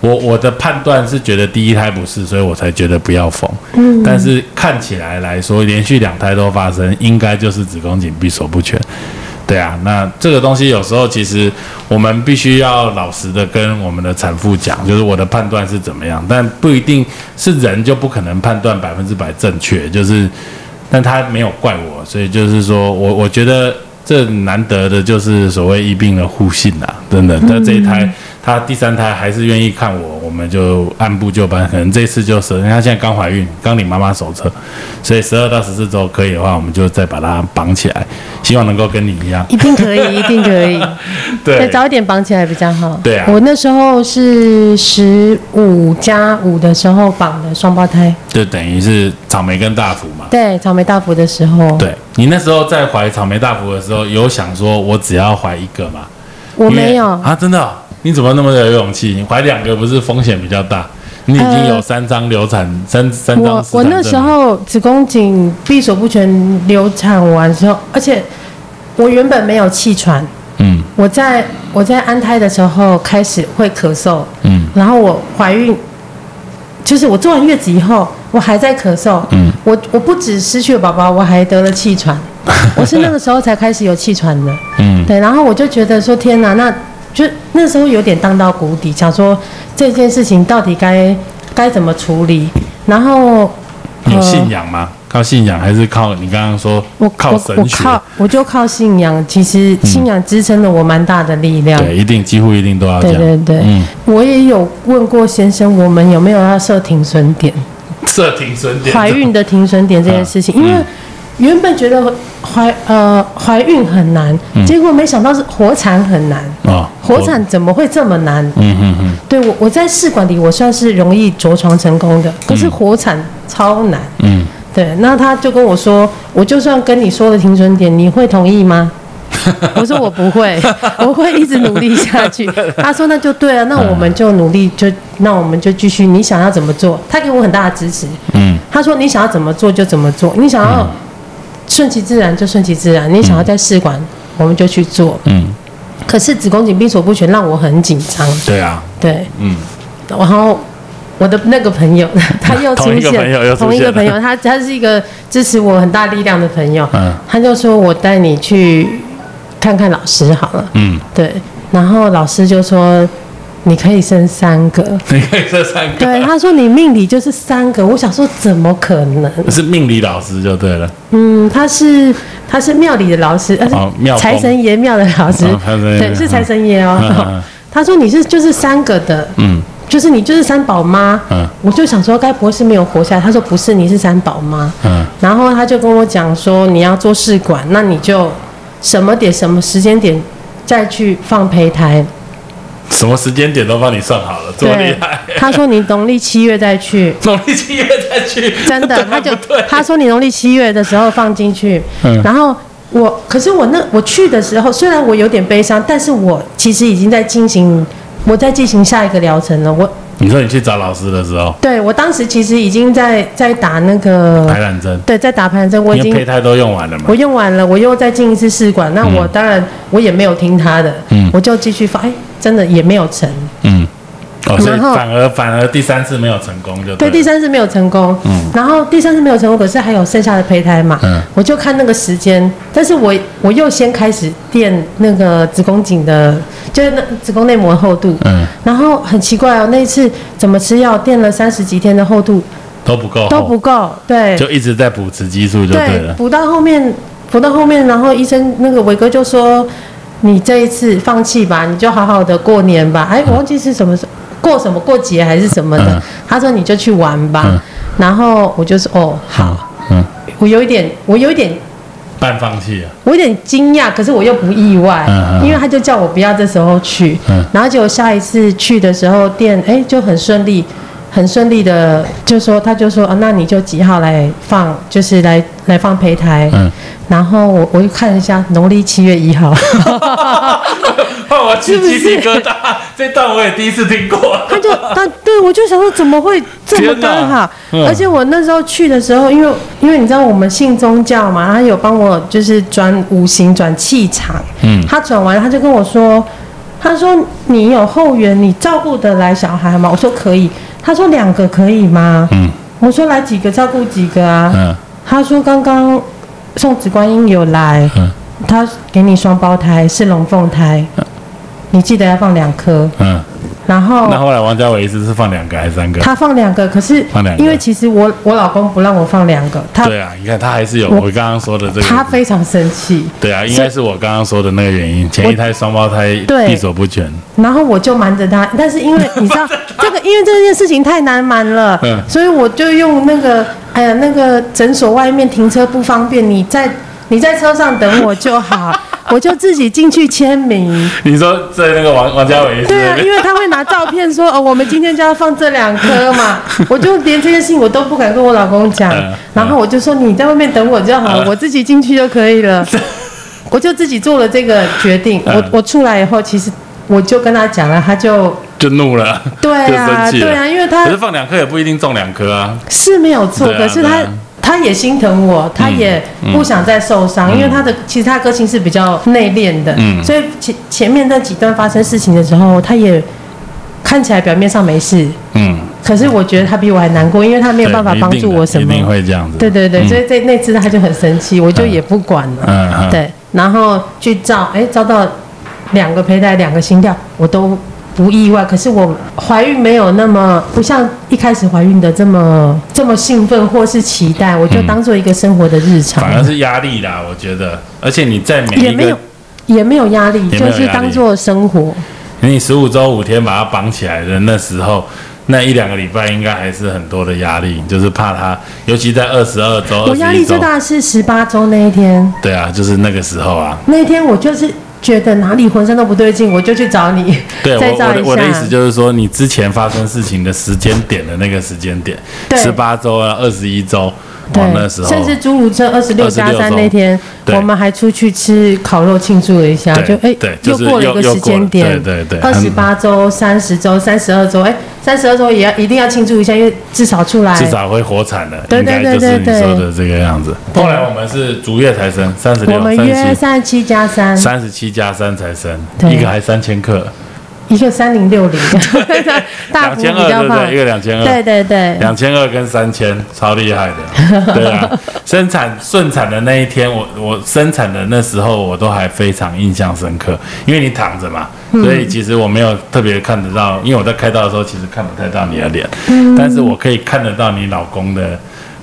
我我的判断是觉得第一胎不是，所以我才觉得不要缝，嗯，但是看起来来说，连续两胎都发生，应该就是子宫颈闭锁不全。对啊，那这个东西有时候其实我们必须要老实的跟我们的产妇讲，就是我的判断是怎么样，但不一定是人就不可能判断百分之百正确，就是，但他没有怪我，所以就是说我我觉得这难得的就是所谓一病的互信啊，真的，那这一胎。她第三胎还是愿意看我，我们就按部就班。可能这次就是，因为，她现在刚怀孕，刚领妈妈手册，所以十二到十四周可以的话，我们就再把它绑起来，希望能够跟你一样。(laughs) 一定可以，一定可以。对，早一点绑起来比较好。对啊，我那时候是十五加五的时候绑的双胞胎，就等于是草莓跟大福嘛。对，草莓大福的时候。对你那时候在怀草莓大福的时候，有想说我只要怀一个吗？我没有啊，真的。你怎么那么有勇气？你怀两个不是风险比较大？你已经有三张流产，三三张。我我那时候子宫颈闭锁不全流产完之后，而且我原本没有气喘。嗯。我在我在安胎的时候开始会咳嗽。嗯。然后我怀孕，就是我做完月子以后，我还在咳嗽。嗯。我我不止失去了宝宝，我还得了气喘。(laughs) 我是那个时候才开始有气喘的。嗯。对，然后我就觉得说：天哪，那。就那时候有点荡到谷底，想说这件事情到底该该怎么处理。然后有信仰吗？靠信仰还是靠你刚刚说？我靠神学，我靠我就靠信仰。其实信仰支撑了我蛮大的力量。对，一定几乎一定都要。对对对，嗯，我也有问过先生，我们有没有要设停损点？设停损点？怀孕的停损点这件事情，因为。原本觉得怀呃怀孕很难，结果没想到是活产很难啊！活产怎么会这么难？嗯嗯嗯，对我我在试管里我算是容易着床成功的，可是活产超难。嗯，对，那他就跟我说，我就算跟你说了停损点，你会同意吗？(laughs) 我说我不会，(laughs) 我会一直努力下去。(laughs) 他说那就对了，那我们就努力，就那我们就继续。你想要怎么做？他给我很大的支持。嗯，他说你想要怎么做就怎么做，你想要。顺其自然就顺其自然，你想要在试管，我们就去做。嗯。可是子宫颈闭锁不全让我很紧张。对啊。对。嗯。然后我的那个朋友 (laughs) 他又出现，同一个朋友，他他是一个支持我很大力量的朋友。嗯。他就说我带你去看看老师好了。嗯。对。然后老师就说。你可以生三个，你可以生三个。对，他说你命理就是三个。我想说怎么可能？是命理老师就对了。嗯，他是他是庙里的老师，哦，庙财神爷庙的老师，对，是财神爷哦。他说你是就是三个的，嗯，就是你就是三宝妈。嗯，我就想说该不会是没有活下来？他说不是，你是三宝妈。嗯，然后他就跟我讲说你要做试管，那你就什么点什么时间点再去放胚胎。什么时间点都帮你算好了，这么厉害。他说你农历七月再去，(laughs) 农历七月再去，(laughs) 真的，(laughs) 他就他说你农历七月的时候放进去。嗯，然后我，可是我那我去的时候，虽然我有点悲伤，但是我其实已经在进行，我在进行下一个疗程了。我你说你去找老师的时候，对我当时其实已经在在打那个排卵针，对，在打排卵针，我已经胚胎都用完了嘛，我用完了，我又再进一次试管，那我当然我也没有听他的，嗯，我就继续放，哎。真的也没有成，嗯，哦，所以反而反而第三次没有成功就对，第三次没有成功，嗯，然后第三次没有成功，可是还有剩下的胚胎嘛，嗯，我就看那个时间，但是我我又先开始垫那个子宫颈的就是那子宫内膜厚度。嗯。然后很奇怪哦，那一次怎么吃药垫了三十几天的厚度都不够，都不够。对。就一直在补雌激素就对了。补到后面，补到后面，然后医生那个伟哥就说：“你这一次放弃吧，你就好好的过年吧。”哎，我忘记是什么时候过什么过节还是什么的。他说：“你就去玩吧。”然后我就说：“哦，好。”嗯。我有一点，我有一点。半放弃啊！我有点惊讶，可是我又不意外，因为他就叫我不要这时候去，然后结果下一次去的时候，店哎就很顺利，很顺利的就说他就说啊，那你就几号来放，就是来来放胚胎，然后我我就看一下农历七月一号。我起鸡皮疙瘩，这段我也第一次听过。他就他对我就想说怎么会这么刚好？而且我那时候去的时候，因为因为你知道我们信宗教嘛，他有帮我就是转五行转气场。嗯，他转完他就跟我说，他说你有后援，你照顾得来小孩吗？我说可以。他说两个可以吗？嗯，我说来几个照顾几个啊？嗯，他说刚刚送子观音有来，嗯，他给你双胞胎是龙凤胎。你记得要放两颗，嗯，然后那后来王家伟意思是放两个还是三个？他放两个，可是放两个，因为其实我我老公不让我放两个，他对啊，你看他还是有我刚刚说的这个，他非常生气，对啊，应该是我刚刚说的那个原因，前一胎双胞胎闭锁不全，然后我就瞒着他，但是因为 (laughs) 你知道这个，因为这件事情太难瞒了，嗯，所以我就用那个，哎呀，那个诊所外面停车不方便，你在你在车上等我就好。我就自己进去签名。你说在那个王王家伟对啊，因为他会拿照片说哦，我们今天就要放这两颗嘛。(laughs) 我就连这件事情我都不敢跟我老公讲，然后我就说你在外面等我就好，我自己进去就可以了。(laughs) 我就自己做了这个决定。我我出来以后，其实我就跟他讲了，他就就怒了，对啊，对啊，因为他可是放两颗也不一定中两颗啊，是没有错，可是他。他也心疼我，他也不想再受伤，因为他的其实他个性是比较内敛的，所以前前面那几段发生事情的时候，他也看起来表面上没事，嗯，可是我觉得他比我还难过，因为他没有办法帮助我什么，一定会这样子，对对对，所以这那次他就很生气，我就也不管了，嗯对，然后去照，哎，照到两个胚胎，两个心跳，我都。不意外，可是我怀孕没有那么不像一开始怀孕的这么这么兴奋或是期待，我就当做一个生活的日常。反而是压力啦，我觉得。而且你在每也没有也没有压力，就是当做生活。你十五周五天把它绑起来的那时候，那一两个礼拜应该还是很多的压力，就是怕它，尤其在二十二周。我压力最大是十八周那一天。对啊，就是那个时候啊。那一天我就是。觉得哪里浑身都不对劲，我就去找你。对，我我我的意思就是说，你之前发生事情的时间点的那个时间点，十八周啊，二十一周。对，那时候。甚至侏儒车二十六加三那天，我们还出去吃烤肉庆祝了一下，就哎，又过了一个时间点，对对对，二十八周、三十周、三十二周，哎，三十二周也要一定要庆祝一下，因为至少出来，至少会活产的，应该就是你说的这个样子。后来我们是逐月才生，三十六，我们约三十七。加三，三十七加三才生，一个还三千克。一个三零六零，两千二对不对？一个两千二，对对对，两千二跟三千，超厉害的，(laughs) 对啊。生产顺产的那一天，我我生产的那时候，我都还非常印象深刻，因为你躺着嘛，所以其实我没有特别看得到，因为我在开刀的时候其实看不太到你的脸，但是我可以看得到你老公的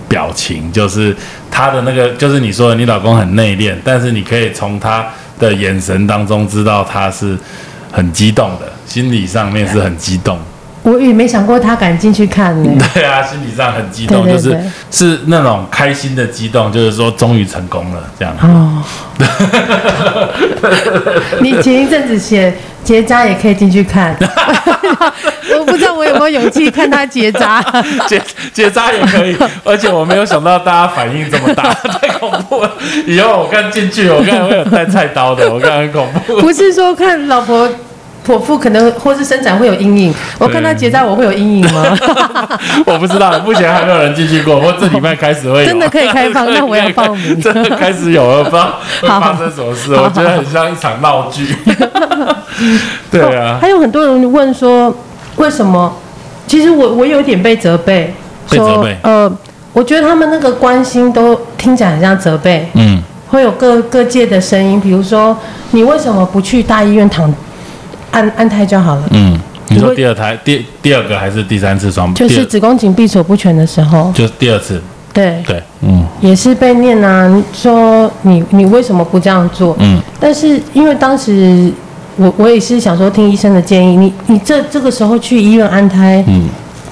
表情，就是他的那个，就是你说的你老公很内敛，但是你可以从他的眼神当中知道他是很激动的。心理上面是很激动，我也没想过他敢进去看呢。(laughs) 对啊，心理上很激动，就是是那种开心的激动，就是说终于成功了这样。哦，(laughs) 你前一阵子写结扎也可以进去看，(laughs) 我不知道我有没有勇气看他结扎。(laughs) 结结扎也可以，(laughs) 而且我没有想到大家反应这么大，(laughs) 太恐怖了。以后我看进去，我看会有带菜刀的，我看很恐怖。不是说看老婆。剖腹可能或是生产会有阴影，我看他结扎我会有阴影吗？我不知道，目前还没有人进去过。我这礼拜开始会真的可以开放，那我要报名。真的开始有了，不知道会发生什么事，我觉得很像一场闹剧。对啊，还有很多人问说，为什么？其实我我有点被责备，说呃，我觉得他们那个关心都听起来很像责备。嗯，会有各各界的声音，比如说你为什么不去大医院躺？安安胎就好了。嗯，你说第二胎第第二个还是第三次双？就是子宫颈闭锁不全的时候，就是第二次。对对，嗯，也是被念啊，说你你为什么不这样做？嗯，但是因为当时我我也是想说听医生的建议，你你这这个时候去医院安胎，嗯，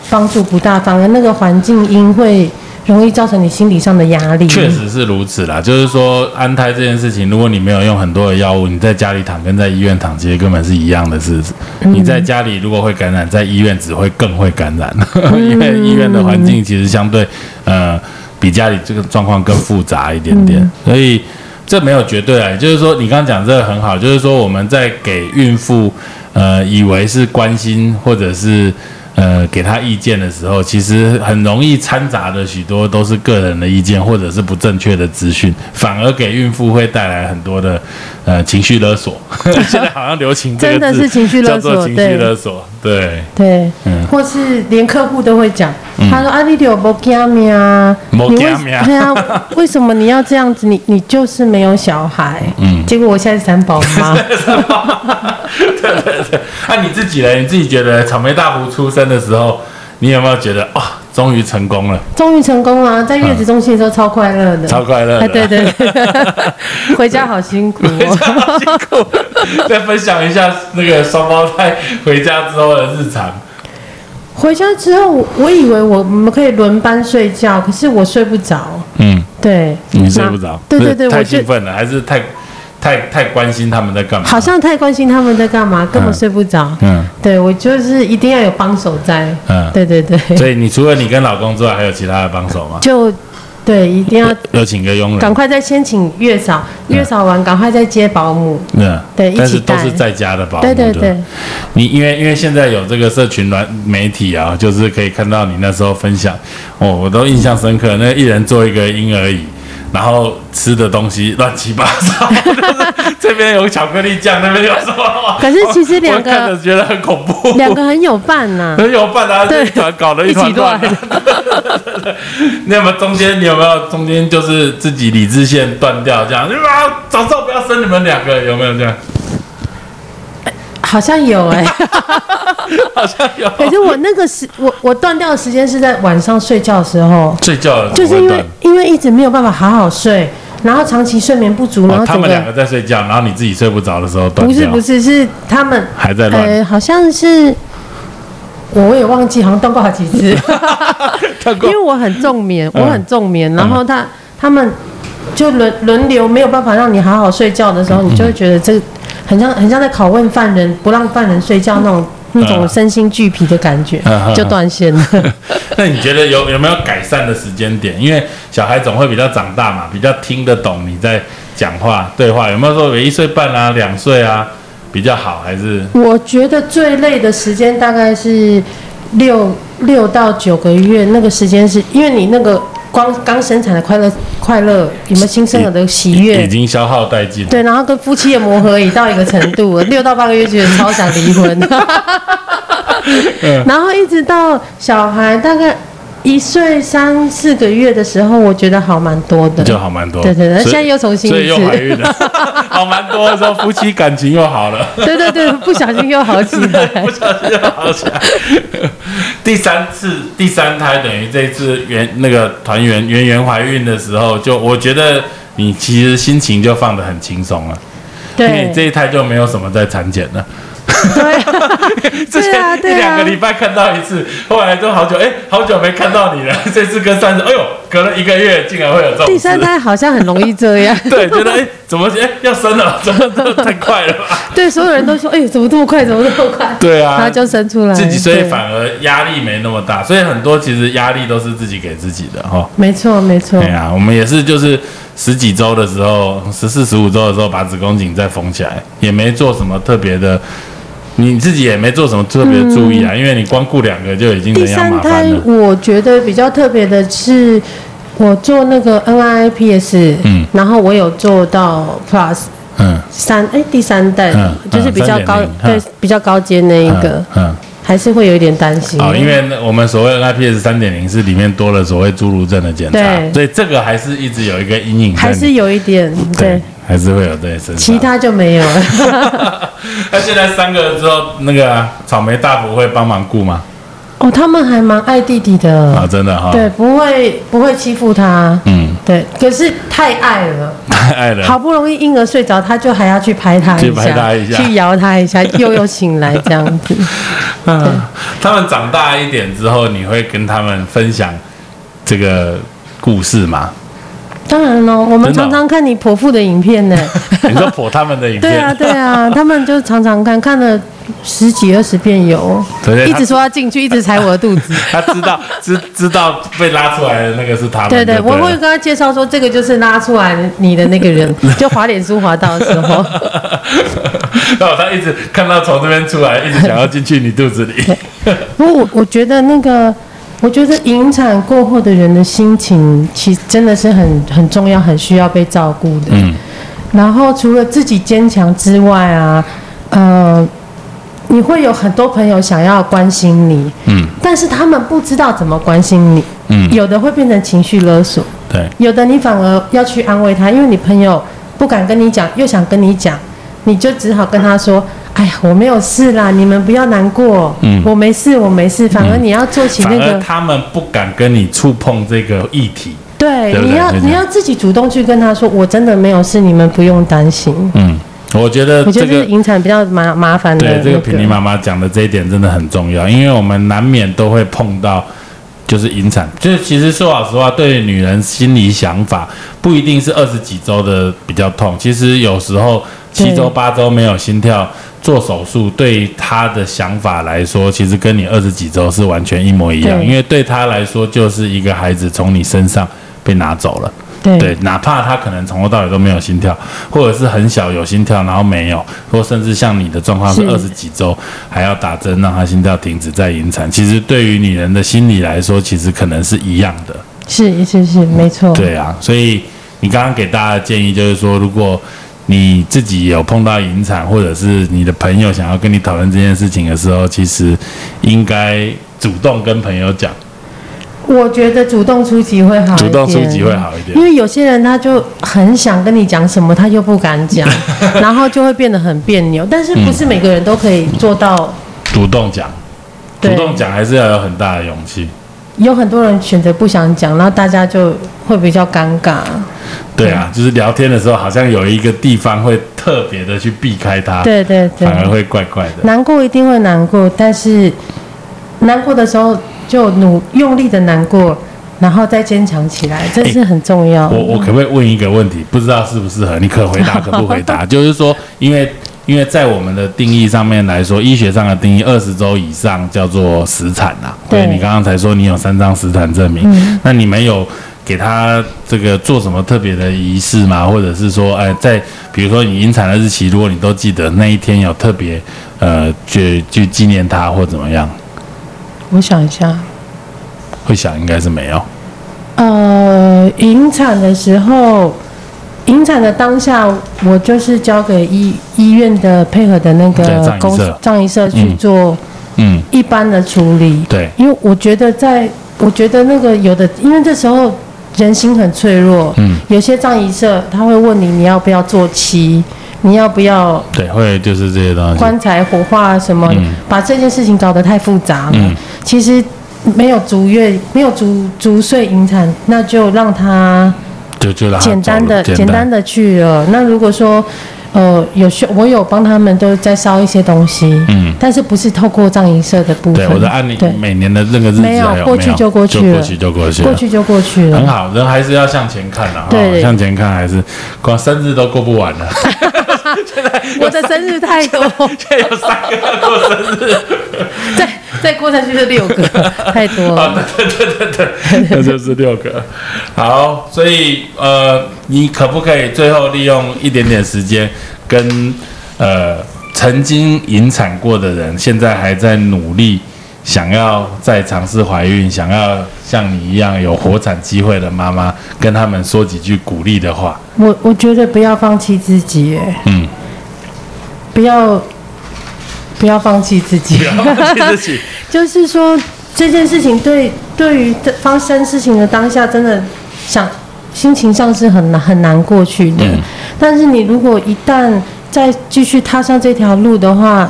帮助不大，反而那个环境因会。容易造成你心理上的压力，确实是如此啦。就是说，安胎这件事情，如果你没有用很多的药物，你在家里躺跟在医院躺，其实根本是一样的事。你在家里如果会感染，在医院只会更会感染，因为医院的环境其实相对呃比家里这个状况更复杂一点点。所以这没有绝对啊。就是说，你刚刚讲这个很好，就是说我们在给孕妇呃以为是关心或者是。呃，给她意见的时候，其实很容易掺杂的许多都是个人的意见，或者是不正确的资讯，反而给孕妇会带来很多的呃情绪勒索。(laughs) 现在好像流行真的是情绪勒索，情绪勒索，对对，嗯，或是连客户都会讲，他说啊，你有无惊命啊？无惊命，(laughs) 对啊，为什么你要这样子？你你就是没有小孩，嗯，结果我现在三宝妈。对 (laughs) 对对，那你自己呢？你自己觉得草莓大福出生的时候，你有没有觉得哇，终于成功了？终于成功了，在月子中心的时候超快乐的，超快乐。哎，对对，(laughs) 回家好辛苦，回家好辛苦。(laughs) 再分享一下那个双胞胎回家之后的日常。回家之后，我以为我们可以轮班睡觉，可是我睡不着。嗯，对，你睡不着？对对对，太兴奋了，还是太？太太关心他们在干嘛？好像太关心他们在干嘛，根本睡不着。嗯，对我就是一定要有帮手在。嗯，对对对。所以你除了你跟老公之外，还有其他的帮手吗？就对，一定要有请个佣人，赶快再先请月嫂，月嫂完赶快再接保姆。嗯，对，但是都是在家的保姆。对对对。你因为因为现在有这个社群软媒体啊，就是可以看到你那时候分享哦，我都印象深刻。那一人做一个婴儿椅。然后吃的东西乱七八糟，(laughs) 这边有巧克力酱，那边有什么？可是其实两个看着觉得很恐怖，两个很有伴呐，很有伴啊，对，搞了一团乱。(laughs) 那么中间你有没有中间就是自己理智线断掉这样？啊，早知道不要生你们两个，有没有这样？好像有哎，(laughs) 好像有。可是我那个时，我我断掉的时间是在晚上睡觉的时候。睡觉就是因为因为一直没有办法好好睡，然后长期睡眠不足，然后他们两个在睡觉，然后你自己睡不着的时候断不是不是是他们还在乱，好像是我也忘记，好像断过好几次。(laughs) 因为我很重眠，我很重眠，然后他他们就轮轮流没有办法让你好好睡觉的时候，你就会觉得这。很像很像在拷问犯人，不让犯人睡觉那种那种身心俱疲的感觉，就断线了。(laughs) 那你觉得有有没有改善的时间点？因为小孩总会比较长大嘛，比较听得懂你在讲话对话。有没有说一岁半啊、两岁啊比较好？还是我觉得最累的时间大概是六六到九个月，那个时间是因为你那个。光刚生产的快乐，快乐有没有新生儿的喜悦？已经消耗殆尽。对，然后跟夫妻的磨合已到一个程度了，(laughs) 六到八个月觉得超想离婚。(laughs) 然后一直到小孩大概。一岁三四个月的时候，我觉得好蛮多的，就好蛮多。对对对，现在又重新所以又怀孕了，(laughs) 好蛮多的时候，夫妻感情又好了。对对对，不小心又好起来，(laughs) 不小心又好起来。第三次第三胎等于这次圆那个团圆圆圆怀孕的时候，就我觉得你其实心情就放得很轻松了，因为这一胎就没有什么在产检了。对，(laughs) 之前一两个礼拜看到一次，后来都好久，哎，好久没看到你了。(laughs) 这次跟上次，哎呦，隔了一个月，竟然会有这种。第三胎好像很容易这样。(laughs) 对，觉得哎，怎么哎要生了？怎么这太快了吧？对，所有人都说，哎，怎么这么快？怎么这么快？对啊，然后就生出来。自己所以反而压力没那么大，所以很多其实压力都是自己给自己的哈。没错，没错。对啊，我们也是，就是十几周的时候，十四、十五周的时候，把子宫颈再缝起来，也没做什么特别的。你自己也没做什么特别注意啊，因为你光顾两个就已经第三胎，我觉得比较特别的是，我做那个 NIPS，嗯，然后我有做到 Plus，嗯，三哎第三代就是比较高，对比较高阶那一个，嗯，还是会有一点担心。哦，因为我们所谓的 IPS 三点零是里面多了所谓侏儒症的检查，所以这个还是一直有一个阴影，还是有一点对，还是会有这些身上，其他就没有了。(laughs) 那现在三个之后，那个草莓大福会帮忙顾吗？哦，他们还蛮爱弟弟的。啊，真的哈，对，不会不会欺负他，嗯，对，可是太爱了，太爱了，好不容易婴儿睡着，他就还要去拍他一下，去摇他一下，(laughs) 又又醒来这样子。(laughs) 嗯，他们长大一点之后，你会跟他们分享这个故事吗？当然喽，我们常常看你剖腹的影片呢。(laughs) 你说剖他们的影片？对啊，对啊，他们就常常看，看了十几二十遍有，一直说要进去，一直踩我的肚子。(laughs) 他知道知知道被拉出来的那个是他。对对，我会跟他介绍说，这个就是拉出来你的那个人，(laughs) 就滑脸书滑到的时候。(laughs) 然后他一直看到从这边出来，一直想要进去你肚子里。不过我我觉得那个。我觉得引产过后的人的心情，其实真的是很很重要，很需要被照顾的。嗯。然后除了自己坚强之外啊，呃，你会有很多朋友想要关心你。嗯。但是他们不知道怎么关心你。嗯。有的会变成情绪勒索。对。有的你反而要去安慰他，因为你朋友不敢跟你讲，又想跟你讲，你就只好跟他说。哎呀，我没有事啦，你们不要难过。嗯，我没事，我没事。反而你要做起那个，他们不敢跟你触碰这个议题。对，你要你要自己主动去跟他说，我真的没有事，你们不用担心。嗯，我觉得我觉得引产比较麻麻烦的。对，这个品妮妈妈讲的这一点真的很重要，因为我们难免都会碰到，就是引产。就是其实说老实话，对女人心理想法不一定是二十几周的比较痛，其实有时候七周八周没有心跳。做手术对她的想法来说，其实跟你二十几周是完全一模一样，因为对她来说就是一个孩子从你身上被拿走了。对，哪怕他可能从头到尾都没有心跳，或者是很小有心跳然后没有，或甚至像你的状况是二十几周还要打针让他心跳停止再引产，其实对于女人的心理来说，其实可能是一样的。是是是，没错。对啊，所以你刚刚给大家的建议就是说，如果你自己有碰到引产，或者是你的朋友想要跟你讨论这件事情的时候，其实应该主动跟朋友讲。我觉得主动出击会好一点。主动出击会好一点，因为有些人他就很想跟你讲什么，他又不敢讲，(laughs) 然后就会变得很别扭。但是不是每个人都可以做到主动讲？主动讲还是要有很大的勇气。有很多人选择不想讲，然后大家就会比较尴尬。对啊，就是聊天的时候，好像有一个地方会特别的去避开他。对对对，反而会怪怪的。难过一定会难过，但是难过的时候就努用力的难过，然后再坚强起来，这是很重要。我我可不可以问一个问题？不知道适不适合？你可回答可不回答？(laughs) 就是说，因为。因为在我们的定义上面来说，医学上的定义，二十周以上叫做死产呐。对，你刚刚才说你有三张死产证明，那你没有给他这个做什么特别的仪式吗？或者是说，哎，在比如说你引产的日期，如果你都记得那一天有特别呃去去纪念他或怎么样？我想一下，会想应该是没有。呃，引产的时候。引产的当下，我就是交给医医院的配合的那个公葬仪社去做，嗯，一般的处理。对，因为我觉得在，我觉得那个有的，因为这时候人心很脆弱，嗯，有些葬仪社他会问你，你要不要做七，你要不要？对，会就是这些东西，棺材火化什么，把这件事情搞得太复杂了。嗯，其实没有足月，没有足足岁引产，那就让他。就就简单的简单的去了。那如果说，呃，有需我有帮他们都在烧一些东西，嗯，但是不是透过葬仪社的部分？对，我的按理每年的那个日子没有过去就过去了，过去就过去，过去就过去了。很好，人还是要向前看的，对，向前看还是光生日都过不完了。(laughs) (laughs) (laughs) 现在我的生日太多，(laughs) 现在有三个过生日，再再过下去是六个，(laughs) 太多了。对对对对，(laughs) 那就是六个。好，所以呃，你可不可以最后利用一点点时间，跟呃曾经引产过的人，现在还在努力想要再尝试怀孕，想要像你一样有活产机会的妈妈，跟他们说几句鼓励的话？我我觉得不要放弃自己，哎，嗯，不要不要放弃自己，不要放弃自己。(laughs) 就是说这件事情对对于发生事情的当下，真的想心情上是很难很难过去的。但是你如果一旦再继续踏上这条路的话，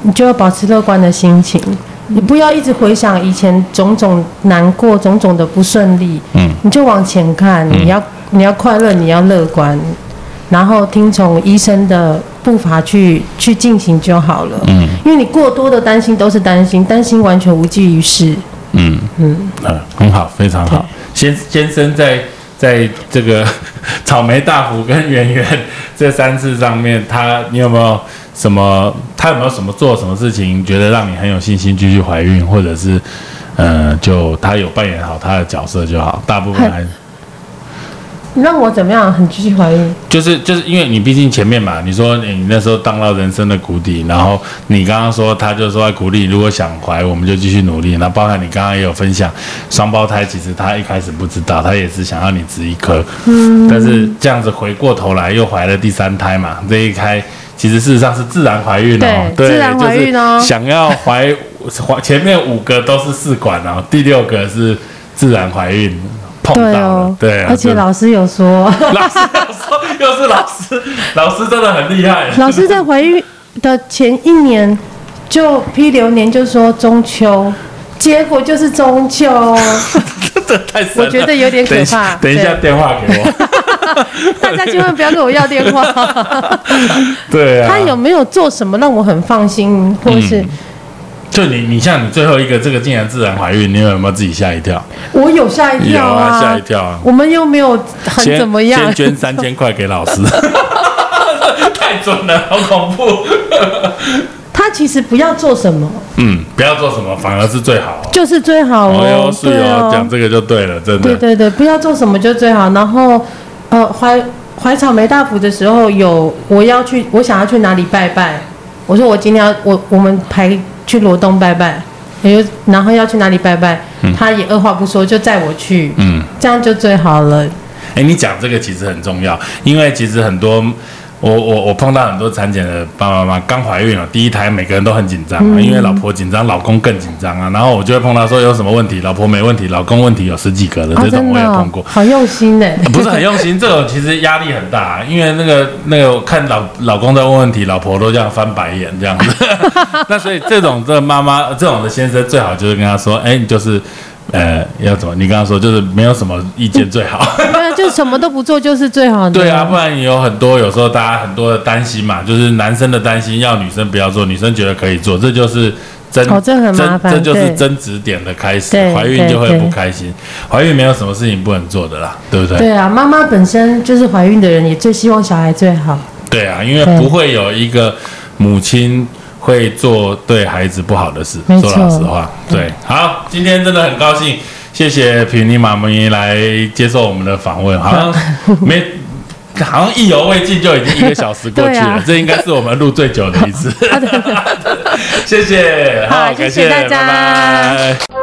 你就要保持乐观的心情。你不要一直回想以前种种难过、种种的不顺利，嗯，你就往前看。你要你要快乐，你要乐观，然后听从医生的步伐去去进行就好了。嗯，因为你过多的担心都是担心，担心完全无济于事。嗯嗯呃，很好，非常好。先先生在在这个 (laughs) 草莓大福跟圆圆这三次上面，他你有没有？什么？他有没有什么做什么事情，觉得让你很有信心继续怀孕，或者是，呃，就他有扮演好他的角色就好。大部分还是让我怎么样很继续怀孕？就是就是因为你毕竟前面嘛，你说你那时候当到人生的谷底，然后你刚刚说他就说在鼓励，如果想怀，我们就继续努力。那包含你刚刚也有分享，双胞胎其实他一开始不知道，他也是想要你植一颗，嗯，但是这样子回过头来又怀了第三胎嘛，这一胎。其实事实上是自然怀孕哦，对，自然怀孕哦。想要怀怀前面五个都是试管哦，第六个是自然怀孕碰到了，对。而且老师有说，老师有说，又是老师，老师真的很厉害。老师在怀孕的前一年就批流年，就说中秋，结果就是中秋，(laughs) 真的太神了。我觉得有点可怕。等一下电话给我。(laughs) 大家千万不要跟我要电话。(laughs) 对啊。他有没有做什么让我很放心，或是？就你，你像你最后一个这个竟然自然怀孕，你有没有自己吓一跳？我有吓一跳啊，吓一跳啊。我们又没有很怎么样，先捐三千 (laughs) 块给老师。(laughs) 太准了，好恐怖。他其实不要做什么，嗯，不要做什么，反而是最好，就是最好哦。是哦，讲这个就对了，真的。对对对，不要做什么就最好。然后，呃，怀怀草莓大福的时候，有我要去，我想要去哪里拜拜？我说我今天要我我们排去罗东拜拜，也就然后要去哪里拜拜？他也二话不说就载我去，嗯，这样就最好了。哎，你讲这个其实很重要，因为其实很多。我我我碰到很多产检的爸爸妈妈刚怀孕了，第一胎每个人都很紧张啊，因为老婆紧张，老公更紧张啊。然后我就会碰到说有什么问题，老婆没问题，老公问题有十几个的这种我也碰过，好用心呢。不是很用心，这种其实压力很大，因为那个那个看老老公在问问题，老婆都这样翻白眼这样子。(laughs) 那所以这种的妈妈，这种的先生最好就是跟他说，哎，你就是。呃，要怎么？你刚刚说就是没有什么意见最好，(laughs) 对，就什么都不做就是最好的。对啊，不然你有很多有时候大家很多的担心嘛，就是男生的担心要女生不要做，女生觉得可以做，这就是争，这很麻烦，这就是争执点的开始，怀孕就会不开心。怀孕没有什么事情不能做的啦，对不对？对啊，妈妈本身就是怀孕的人，也最希望小孩最好。对啊，因为不会有一个母亲。会做对孩子不好的事，说老实话，对，好，今天真的很高兴，谢谢皮尼妈咪来接受我们的访问，好像 (laughs) 没，好像意犹未尽就已经一个小时过去了，这应该是我们录最久的一次，(laughs) (laughs) 谢谢，好，感谢大家，拜拜。